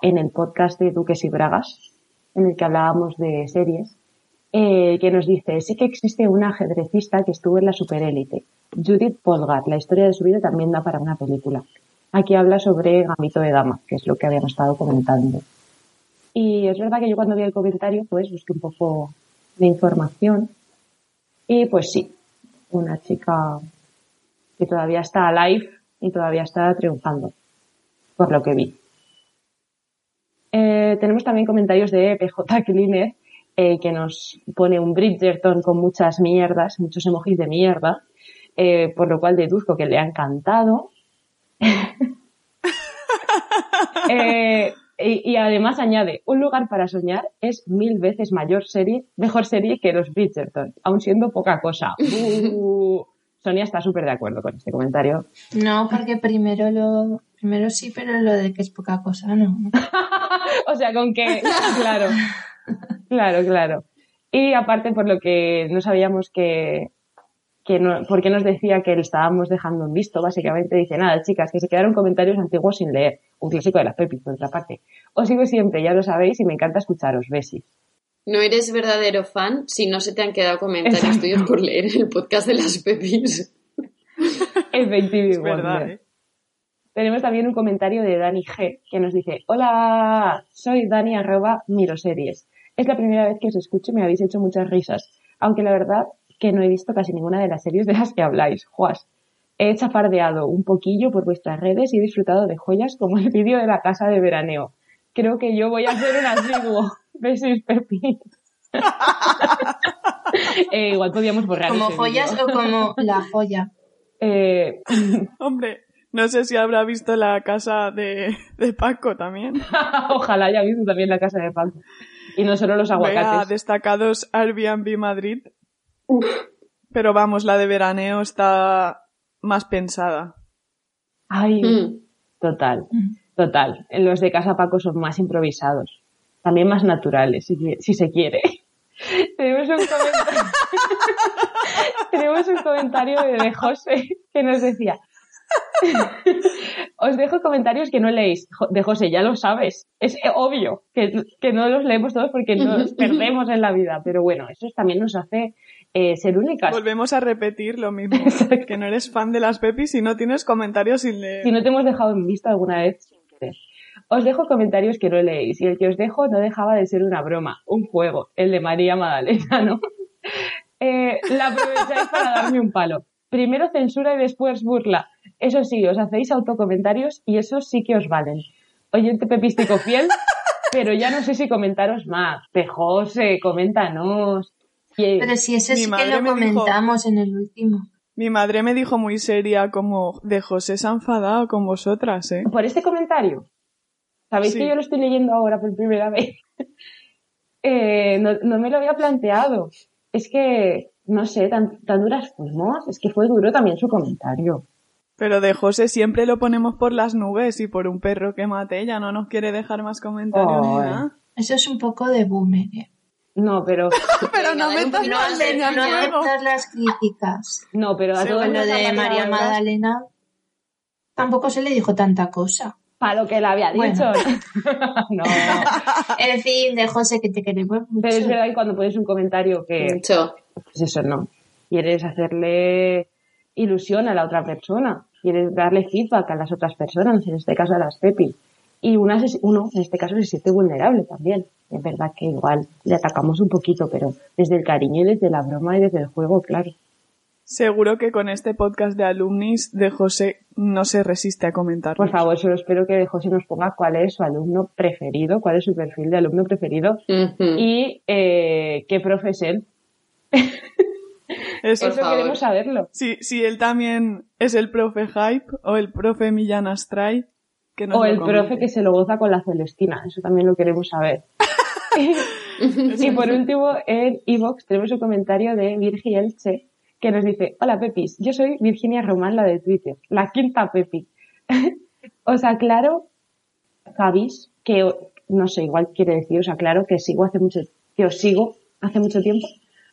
en el podcast de Duques y Bragas, en el que hablábamos de series, eh, que nos dice, sí que existe una ajedrecista que estuvo en la superélite, Judith Polgar, la historia de su vida también da para una película. Aquí habla sobre Gambito de Dama, que es lo que habíamos estado comentando. Y es verdad que yo cuando vi el comentario, pues busqué un poco de información y pues sí, una chica que todavía está alive y todavía está triunfando, por lo que vi. Eh, tenemos también comentarios de PJ Cleaner, eh, que nos pone un Bridgerton con muchas mierdas, muchos emojis de mierda, eh, por lo cual deduzco que le ha encantado. Eh, y, y además añade, un lugar para soñar es mil veces mayor serie, mejor serie que los Bridgerton, aun siendo poca cosa. Uh, Sonia está súper de acuerdo con este comentario. No, porque primero lo, primero sí, pero lo de que es poca cosa, no. o sea, con que, claro, claro, claro. Y aparte por lo que no sabíamos que, que no, porque nos decía que le estábamos dejando en visto, básicamente dice, nada, chicas, que se quedaron comentarios antiguos sin leer. Un clásico de la Pepi, por otra parte. Os sigo siempre, ya lo sabéis, y me encanta escucharos. Besis. No eres verdadero fan si no se te han quedado comentarios Exacto. tuyos por leer el podcast de las pepis. Effective Es verdad. ¿eh? Tenemos también un comentario de Dani G, que nos dice, hola, soy Dani arroba miroseries. Es la primera vez que os escucho y me habéis hecho muchas risas, aunque la verdad que no he visto casi ninguna de las series de las que habláis. Juas. He chafardeado un poquillo por vuestras redes y he disfrutado de joyas como el vídeo de la casa de veraneo. Creo que yo voy a hacer un asiduo. Besis, Pepi. Eh, igual podíamos borrar Como joyas o como la joya. Eh, Hombre, no sé si habrá visto la casa de, de Paco también. Ojalá haya visto también la casa de Paco. Y no solo los Vea aguacates. destacados Airbnb Madrid. Pero vamos, la de veraneo está más pensada. Ay, Mm. total, total. Los de casa Paco son más improvisados. También más naturales, si, se quiere. Tenemos un comentario. tenemos un comentario de, José que nos decía, os dejo comentarios que no leéis. De José, ya lo sabes. Es obvio que, que no los leemos todos porque nos perdemos en la vida. Pero bueno, eso también nos hace eh, ser únicas. Volvemos a repetir lo mismo. que no eres fan de las Pepis y no tienes comentarios sin leer. Si no te hemos dejado en visto alguna vez. Os dejo comentarios que no leéis. Y el que os dejo no dejaba de ser una broma, un juego, el de María Magdalena, ¿no? Eh, la aprovecháis para darme un palo. Primero censura y después burla. Eso sí, os hacéis autocomentarios y esos sí que os valen. Oyente pepístico fiel, pero ya no sé si comentaros más. Pejose, coméntanos. Y- Pero si ese Mi sí que lo dijo- comentamos en el último. Mi madre me dijo muy seria como de José se ha enfadado con vosotras, ¿eh? por este comentario. Sabéis Sí. que yo lo estoy leyendo ahora por primera vez. Eh, no, no me lo había planteado. Es que, no sé, tan, tan duras fuimos. Es que fue duro también su comentario. Pero de José siempre lo ponemos por las nubes y por un perro que mate ya no nos quiere dejar más comentarios ni nada. Eso es un poco de boomer. ¿eh? No, pero, Pero no un metas más de- leña al No las críticas. no, pero a Con lo de María Magdalena tampoco se le dijo tanta cosa. Para lo que le había Bueno. dicho. no. En fin, de José, que te queremos mucho. Pero es verdad que cuando pones un comentario que, Mucho. pues eso no. Quieres hacerle ilusión a la otra persona. Quieres darle feedback a las otras personas, en este caso a las Pepi. Y una se- uno, en este caso, se siente vulnerable también. Es verdad que igual le atacamos un poquito, pero desde el cariño y desde la broma y desde el juego, claro. Seguro que con este podcast de alumnis de José no se resiste a comentar. Por favor, solo espero que José nos ponga cuál es su alumno preferido, cuál es su perfil de alumno preferido y eh, qué profe es él. Eso. Queremos saberlo. Si, si él también es el profe Hype o el profe Millán Astray, que O el profe que se lo goza con la Celestina, eso también lo queremos saber. y por último, en Evox tenemos un comentario de Virgi Elche que nos dice, hola Pepis, yo soy Virginia Román, la de Twitter, la quinta Pepi. os aclaro, Javis, que no sé, igual quiere decir, os aclaro que sigo hace mucho, que os sigo hace mucho tiempo.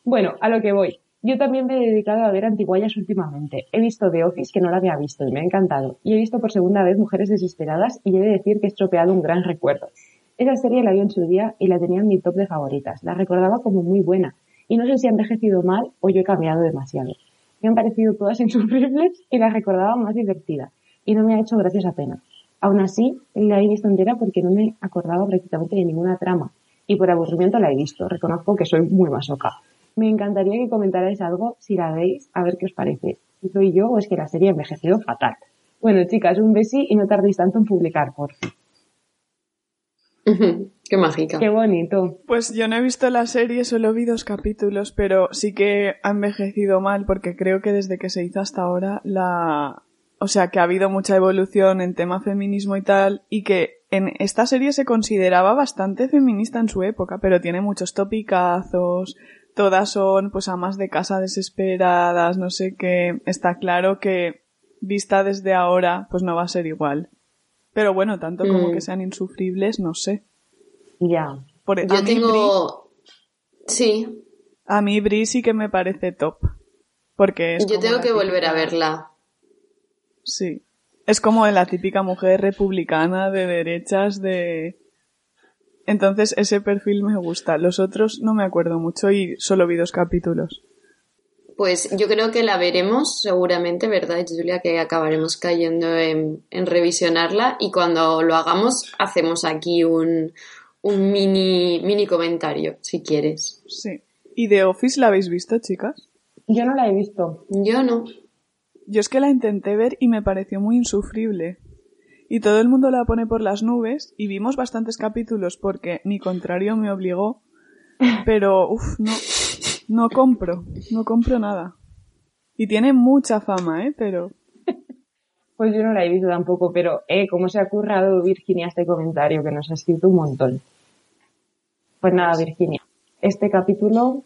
Bueno, a lo que voy. Yo también me he dedicado a ver antiguallas últimamente. He visto The Office, que no la había visto y me ha encantado. Y he visto por segunda vez Mujeres Desesperadas y he de decir que he estropeado un gran recuerdo. Esa serie la vi en su día y la tenía en mi top de favoritas. La recordaba como muy buena. Y no sé si ha envejecido mal o yo he cambiado demasiado. Me han parecido todas insufribles y la recordaba más divertida. Y no me ha hecho gracias apenas. Aún así, la he visto entera porque no me acordaba prácticamente de ninguna trama. Y por aburrimiento la he visto. Reconozco que soy muy masoca. Me encantaría que comentarais algo si la veis, a ver qué os parece. Si soy yo o es que la serie ha envejecido fatal. Bueno, chicas, un besi y no tardéis tanto en publicar, por fin. Qué mágica. Qué bonito. Pues yo no he visto la serie, solo vi dos capítulos, pero sí que ha envejecido mal porque creo que desde que se hizo hasta ahora la... O sea, que ha habido mucha evolución en tema feminismo y tal, y que en esta serie se consideraba bastante feminista en su época, pero tiene muchos topicazos, todas son pues amas de casa desesperadas, no sé qué. Está claro que vista desde ahora pues no va a ser igual. Pero bueno, tanto como Mm. que sean insufribles, no sé. Ya. Por, a Yo tengo... Sí, a mí Brie sí que me parece top. Porque es yo tengo que volver a verla. Sí. Es como la típica mujer republicana de derechas de... Entonces ese perfil me gusta. Los otros no me acuerdo mucho y solo vi dos capítulos. Pues yo creo que la veremos seguramente, ¿verdad, Julia? Que acabaremos cayendo en, en revisionarla y cuando lo hagamos hacemos aquí un, un mini, mini comentario, si quieres. Sí. ¿Y The Office la habéis visto, chicas? Yo no la he visto. Yo no. Yo es que la intenté ver y me pareció muy insufrible. Y todo el mundo la pone por las nubes y vimos bastantes capítulos porque mi contrario me obligó. Pero, uff, no, no compro, no compro nada. Y tiene mucha fama, ¿eh? Pero Pues yo no la he visto tampoco, pero eh, cómo se ha currado Virginia este comentario que nos ha escrito un montón. Pues nada, Virginia, este capítulo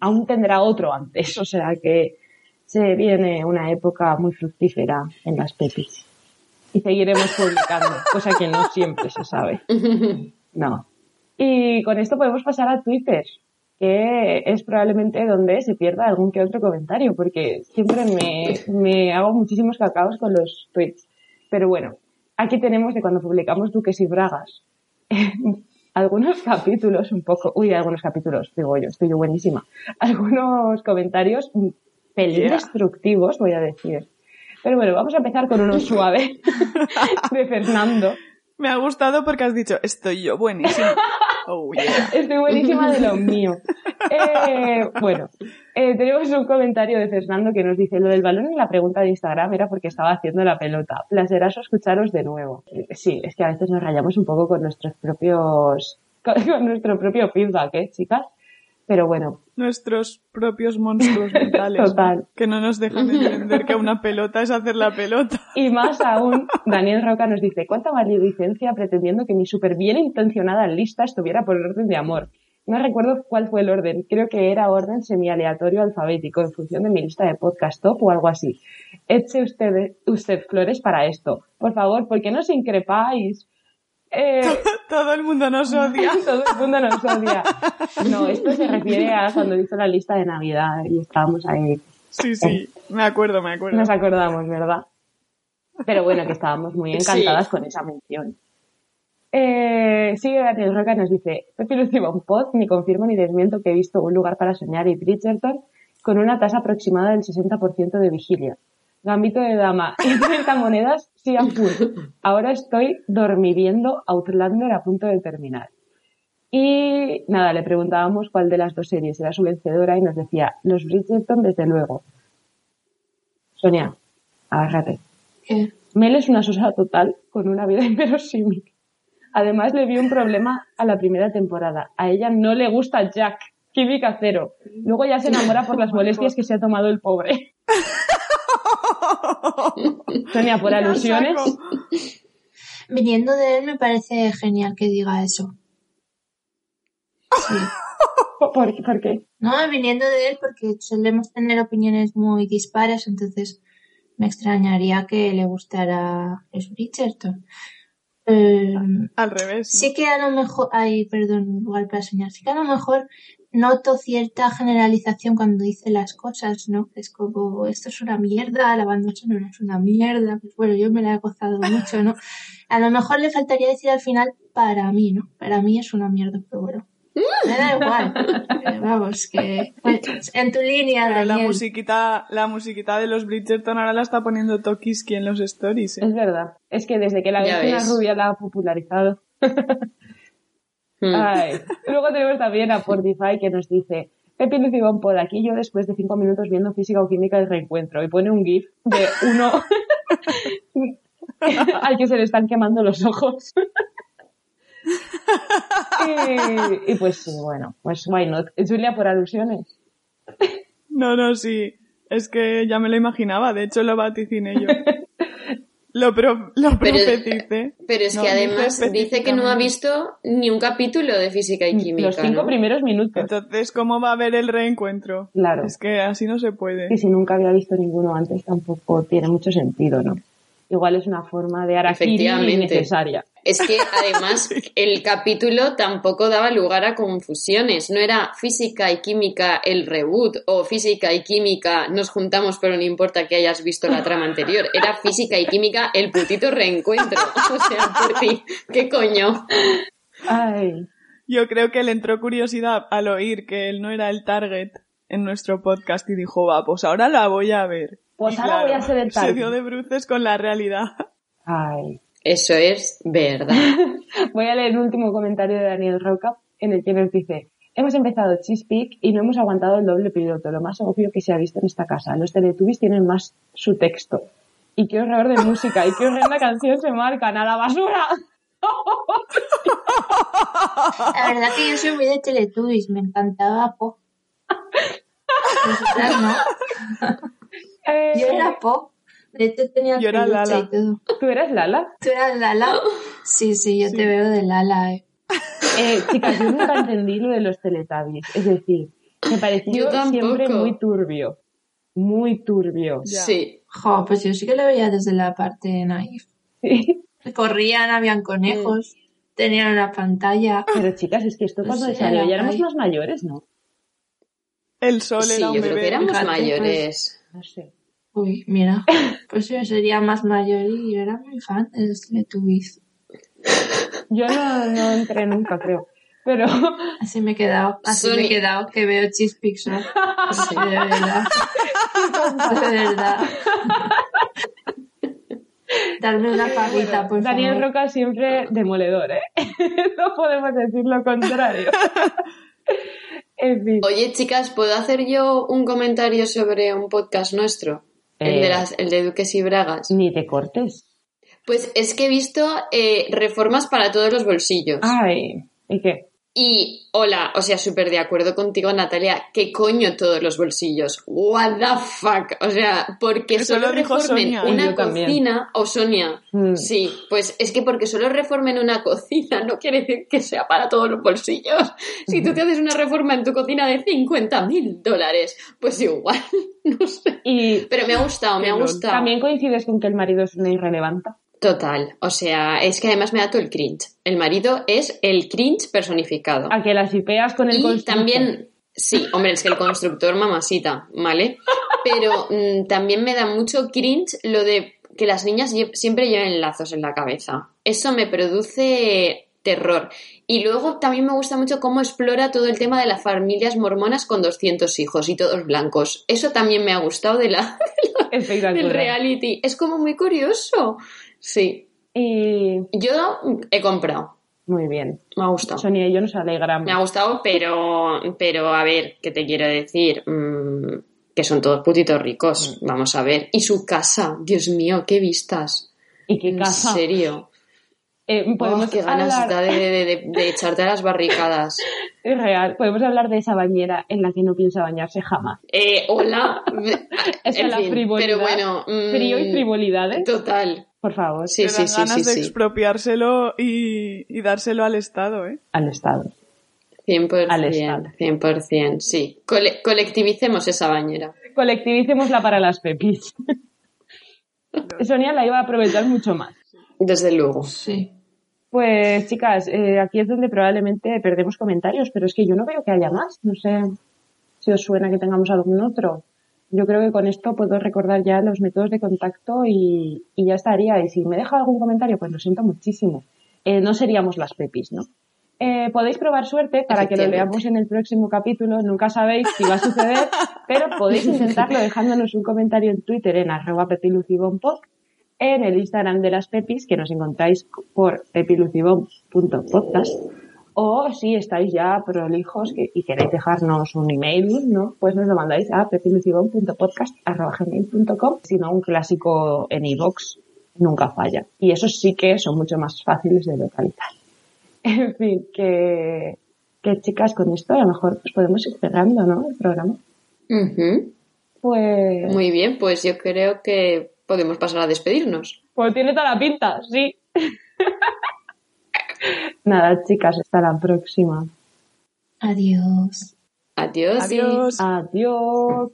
aún tendrá otro antes, o sea que se viene una época muy fructífera en las pepis. Y seguiremos publicando, cosa que no siempre se sabe. No. Y con esto podemos pasar a Twitter. que es probablemente donde se pierda algún que otro comentario, porque siempre me, me hago muchísimos cacaos con los tweets. Pero bueno, aquí tenemos de cuando publicamos Duques y Bragas algunos capítulos un poco, uy, algunos capítulos, digo yo, estoy yo buenísima, algunos comentarios pelín Yeah. destructivos, voy a decir. Pero bueno, vamos a empezar con uno suave de Fernando. Me ha gustado porque has dicho, estoy yo buenísimo. Oh, yeah. Estoy buenísima de lo mío. Eh, bueno, eh, tenemos un comentario de Fernando que nos dice, lo del balón en la pregunta de Instagram era porque estaba haciendo la pelota. Placerazo escucharos de nuevo. Eh, Sí, es que a veces nos rayamos un poco con nuestros propios, con, con nuestro propio feedback, ¿eh, chicas? Pero bueno, Nuestros propios monstruos mentales. Total. Que no nos dejan entender que una pelota es hacer la pelota. Y más aún, Daniel Roca nos dice, ¿cuánta maledicencia pretendiendo que mi súper bien intencionada lista estuviera por orden de amor? No recuerdo cuál fue el orden, creo que era orden semi-aleatorio alfabético en función de mi lista de podcast top o algo así. Eche usted, usted flores para esto. Por favor, ¿por qué no os increpáis? Eh, Todo el mundo nos odia. todo el mundo nos odia. No, esto se refiere a cuando hizo la lista de Navidad y estábamos ahí Sí, sí. Me acuerdo, me acuerdo. nos acordamos, ¿verdad? Pero bueno, que estábamos muy encantadas Sí. con esa mención. Eh, sigue Daniel Roca y nos dice, Pepi Lucio un pod, ni confirmo ni desmiento que he visto un lugar para soñar y Bridgerton con una tasa aproximada del 60% de vigilia. Gambito de dama y 30 monedas, sí a full. Ahora estoy dormiviendo Outlander a punto de terminar. Y nada, le preguntábamos cuál de las dos series era su vencedora y nos decía, los Bridgerton desde luego. Sonia, agárrate. ¿Qué? Mel es una sosa total con una vida inverosímil. Además le vi un problema a la primera temporada. A ella no le gusta Jack. Química cero. Luego ya se enamora por las molestias que se ha tomado el pobre. Sonia, por alusiones. Viniendo de él me parece genial que diga eso. Sí. ¿Por, por qué? No, viniendo de él porque solemos tener opiniones muy dispares, entonces me extrañaría que le gustara los Bridgerton. Eh, Al revés. ¿no? sí que a lo mejor, ay, perdón, lugar para soñar, sí que a lo mejor noto cierta generalización cuando dice las cosas, ¿no? Es como, esto es una mierda, la banda sonora es una mierda, pues bueno, yo me la he gozado mucho, ¿no? A lo mejor le faltaría decir al final, para mí, ¿no? Para mí es una mierda, pero bueno. Me da igual. Eh, Vamos, que pues, en tu línea, Pero la Daniel. musiquita, la musiquita de los Bridgerton ahora la está poniendo Tokiski en los stories, ¿eh? Es verdad. Es que desde que la vecina rubia la ha popularizado. Ay. Luego tenemos también a Portify que nos dice Pepi Lucibón por aquí yo después de cinco minutos viendo física o química del reencuentro y pone un gif de uno al que se le están quemando los ojos. y, y pues sí, bueno, pues why not. Julia por alusiones. No, no, sí. Es que ya me lo imaginaba. De hecho, lo vaticiné yo. Lo, pro- lo Pero- profeticé. Pero es No, que además dice que no ha visto ni un capítulo de física y química. Los cinco ¿no? primeros minutos. Entonces, ¿cómo va a haber el reencuentro? Claro. Es que así no se puede. que si nunca había visto ninguno antes tampoco tiene mucho sentido, ¿no? Igual es una forma de Arakiri Efectivamente. innecesaria. Es que además el capítulo tampoco daba lugar a confusiones. No era física y química el reboot o física y química nos juntamos pero no importa que hayas visto la trama anterior. Era física y química el putito reencuentro. O sea, por ti, ¿qué coño? Ay, Yo creo que le entró curiosidad al oír que él no era el target en nuestro podcast y dijo, va, pues ahora la voy a ver. Pues Y ahora voy a ser el Se target. dio de bruces con la realidad. ay. Eso es verdad. Voy a leer el último comentario de Daniel Roca en el que nos dice Hemos empezado Cheese Peak y no hemos aguantado el doble piloto, lo más obvio que se ha visto en esta casa. Los Teletubbies tienen más su texto. Y qué horror de música, y qué horrenda canción se marcan a la basura. La verdad que yo soy muy de Teletubbies, me encantaba Po. Vosotras no. Eh, Yo era Po. De hecho tenía Yo era Lala. y todo. ¿Tú eres Lala? ¿Tú eras Lala? Sí, sí, yo te veo de Lala, eh. Eh, chicas, yo nunca entendí lo de los Teletubbies. Es decir, me pareció Yo siempre muy turbio. Muy turbio. Ya. Sí. Jo, pues yo sí que lo veía desde la parte naif. Sí. Corrían, habían conejos, tenían una pantalla. Pero chicas, es que esto cuando Sí, salió ya éramos más mayores, ¿no? El sol Sí, era un yo creo bebé. que éramos fíjate, mayores. No sé. Uy, mira, pues yo sería más mayor y yo era muy fan de los Teletubbies. Yo no, no entré nunca, creo. Pero Así me he quedado, así me he quedado que veo Cheese Pixar. Sí. De verdad. De verdad. Darme una paguita, por Daniel favor. Roca siempre demoledor, ¿eh? no podemos decir lo contrario. en fin. Oye, chicas, ¿puedo hacer yo un comentario sobre un podcast nuestro? El, Eh. de las, el de Duques y Bragas. Ni te cortes. Pues es que he visto eh, reformas para todos los bolsillos. Ay, ¿y qué? Y, hola, o sea, súper de acuerdo contigo, Natalia. ¿Qué coño todos los bolsillos? What the fuck? O sea, porque Eso solo reformen Sonia. Una también. cocina, o Sonia. Mm. Sí, pues es que porque solo reformen una cocina no quiere decir que sea para todos los bolsillos. Si tú te haces una reforma en tu cocina de 50 mil dólares, pues igual, no sé. Y Pero me ha gustado, me ha gustado. también coincides con que el marido es una irrelevante. Total, o sea, es que además me da todo el cringe. El marido es el cringe personificado. A que las hipeas con el Y constructor. también, sí, hombre, es que el constructor mamasita, ¿vale? Pero mm, también me da mucho cringe lo de que las niñas lle- siempre lleven lazos en la cabeza. Eso me produce terror. Y luego también me gusta mucho cómo explora todo el tema de las familias mormonas con 200 hijos y todos blancos. Eso también me ha gustado de la, del reality. Es como muy curioso. Sí. Y Yo he comprado. muy bien. Me ha gustado. Sonia y yo nos alegramos. Me ha gustado, pero, pero a ver, ¿qué te quiero decir? Mm, que son todos putitos ricos. Vamos a ver. Y su casa, Dios mío, qué vistas. Y qué En casa. serio. Eh, podemos Oh, qué ganas hablar... de, de- de- de echarte a las barricadas. Es real. Podemos hablar de esa bañera en la que no piensa bañarse jamás. Eh, hola. Es En la fin, frivolidad. pero bueno. mm, Frío y frivolidades. Total. Por favor, Sí, sí, sí, ganas sí, de sí. expropiárselo y, y dárselo al Estado, ¿eh? al Estado. 100%. Al Estado. 100%, sí. Cole- colectivicemos esa bañera. Colectivicémosla para las pepis. Sonia la iba a aprovechar mucho más. Desde luego. Sí. Pues chicas, eh, aquí es donde probablemente perdemos comentarios, pero es que yo no veo que haya más. No sé si os suena que tengamos algún otro. Yo creo que con esto puedo recordar ya los métodos de contacto y, y ya estaría. Y si me deja algún comentario, pues lo siento muchísimo. Eh, no seríamos las pepis, ¿no? Eh, podéis probar suerte para que lo leamos en el próximo capítulo. Nunca sabéis si va a suceder, pero podéis intentarlo dejándonos un comentario en Twitter en arroba pepilucibompod, en el Instagram de las pepis, que nos encontráis por pepilucibom.podcast, o si estáis ya prolijos que- y queréis dejarnos un email, ¿no? Pues nos lo mandáis a pepilucibom.podcast.gmail.com, si no un clásico en iVoox nunca falla. Y esos sí que son mucho más fáciles de localizar. En fin, que, que chicas, con esto a lo mejor pues podemos ir cerrando, ¿no? El programa. Pues, Muy bien, pues yo creo que podemos pasar a despedirnos. pues tiene toda la pinta, sí. Nada, chicas, hasta la próxima. Adiós. Adiós. y- Adiós. Adiós.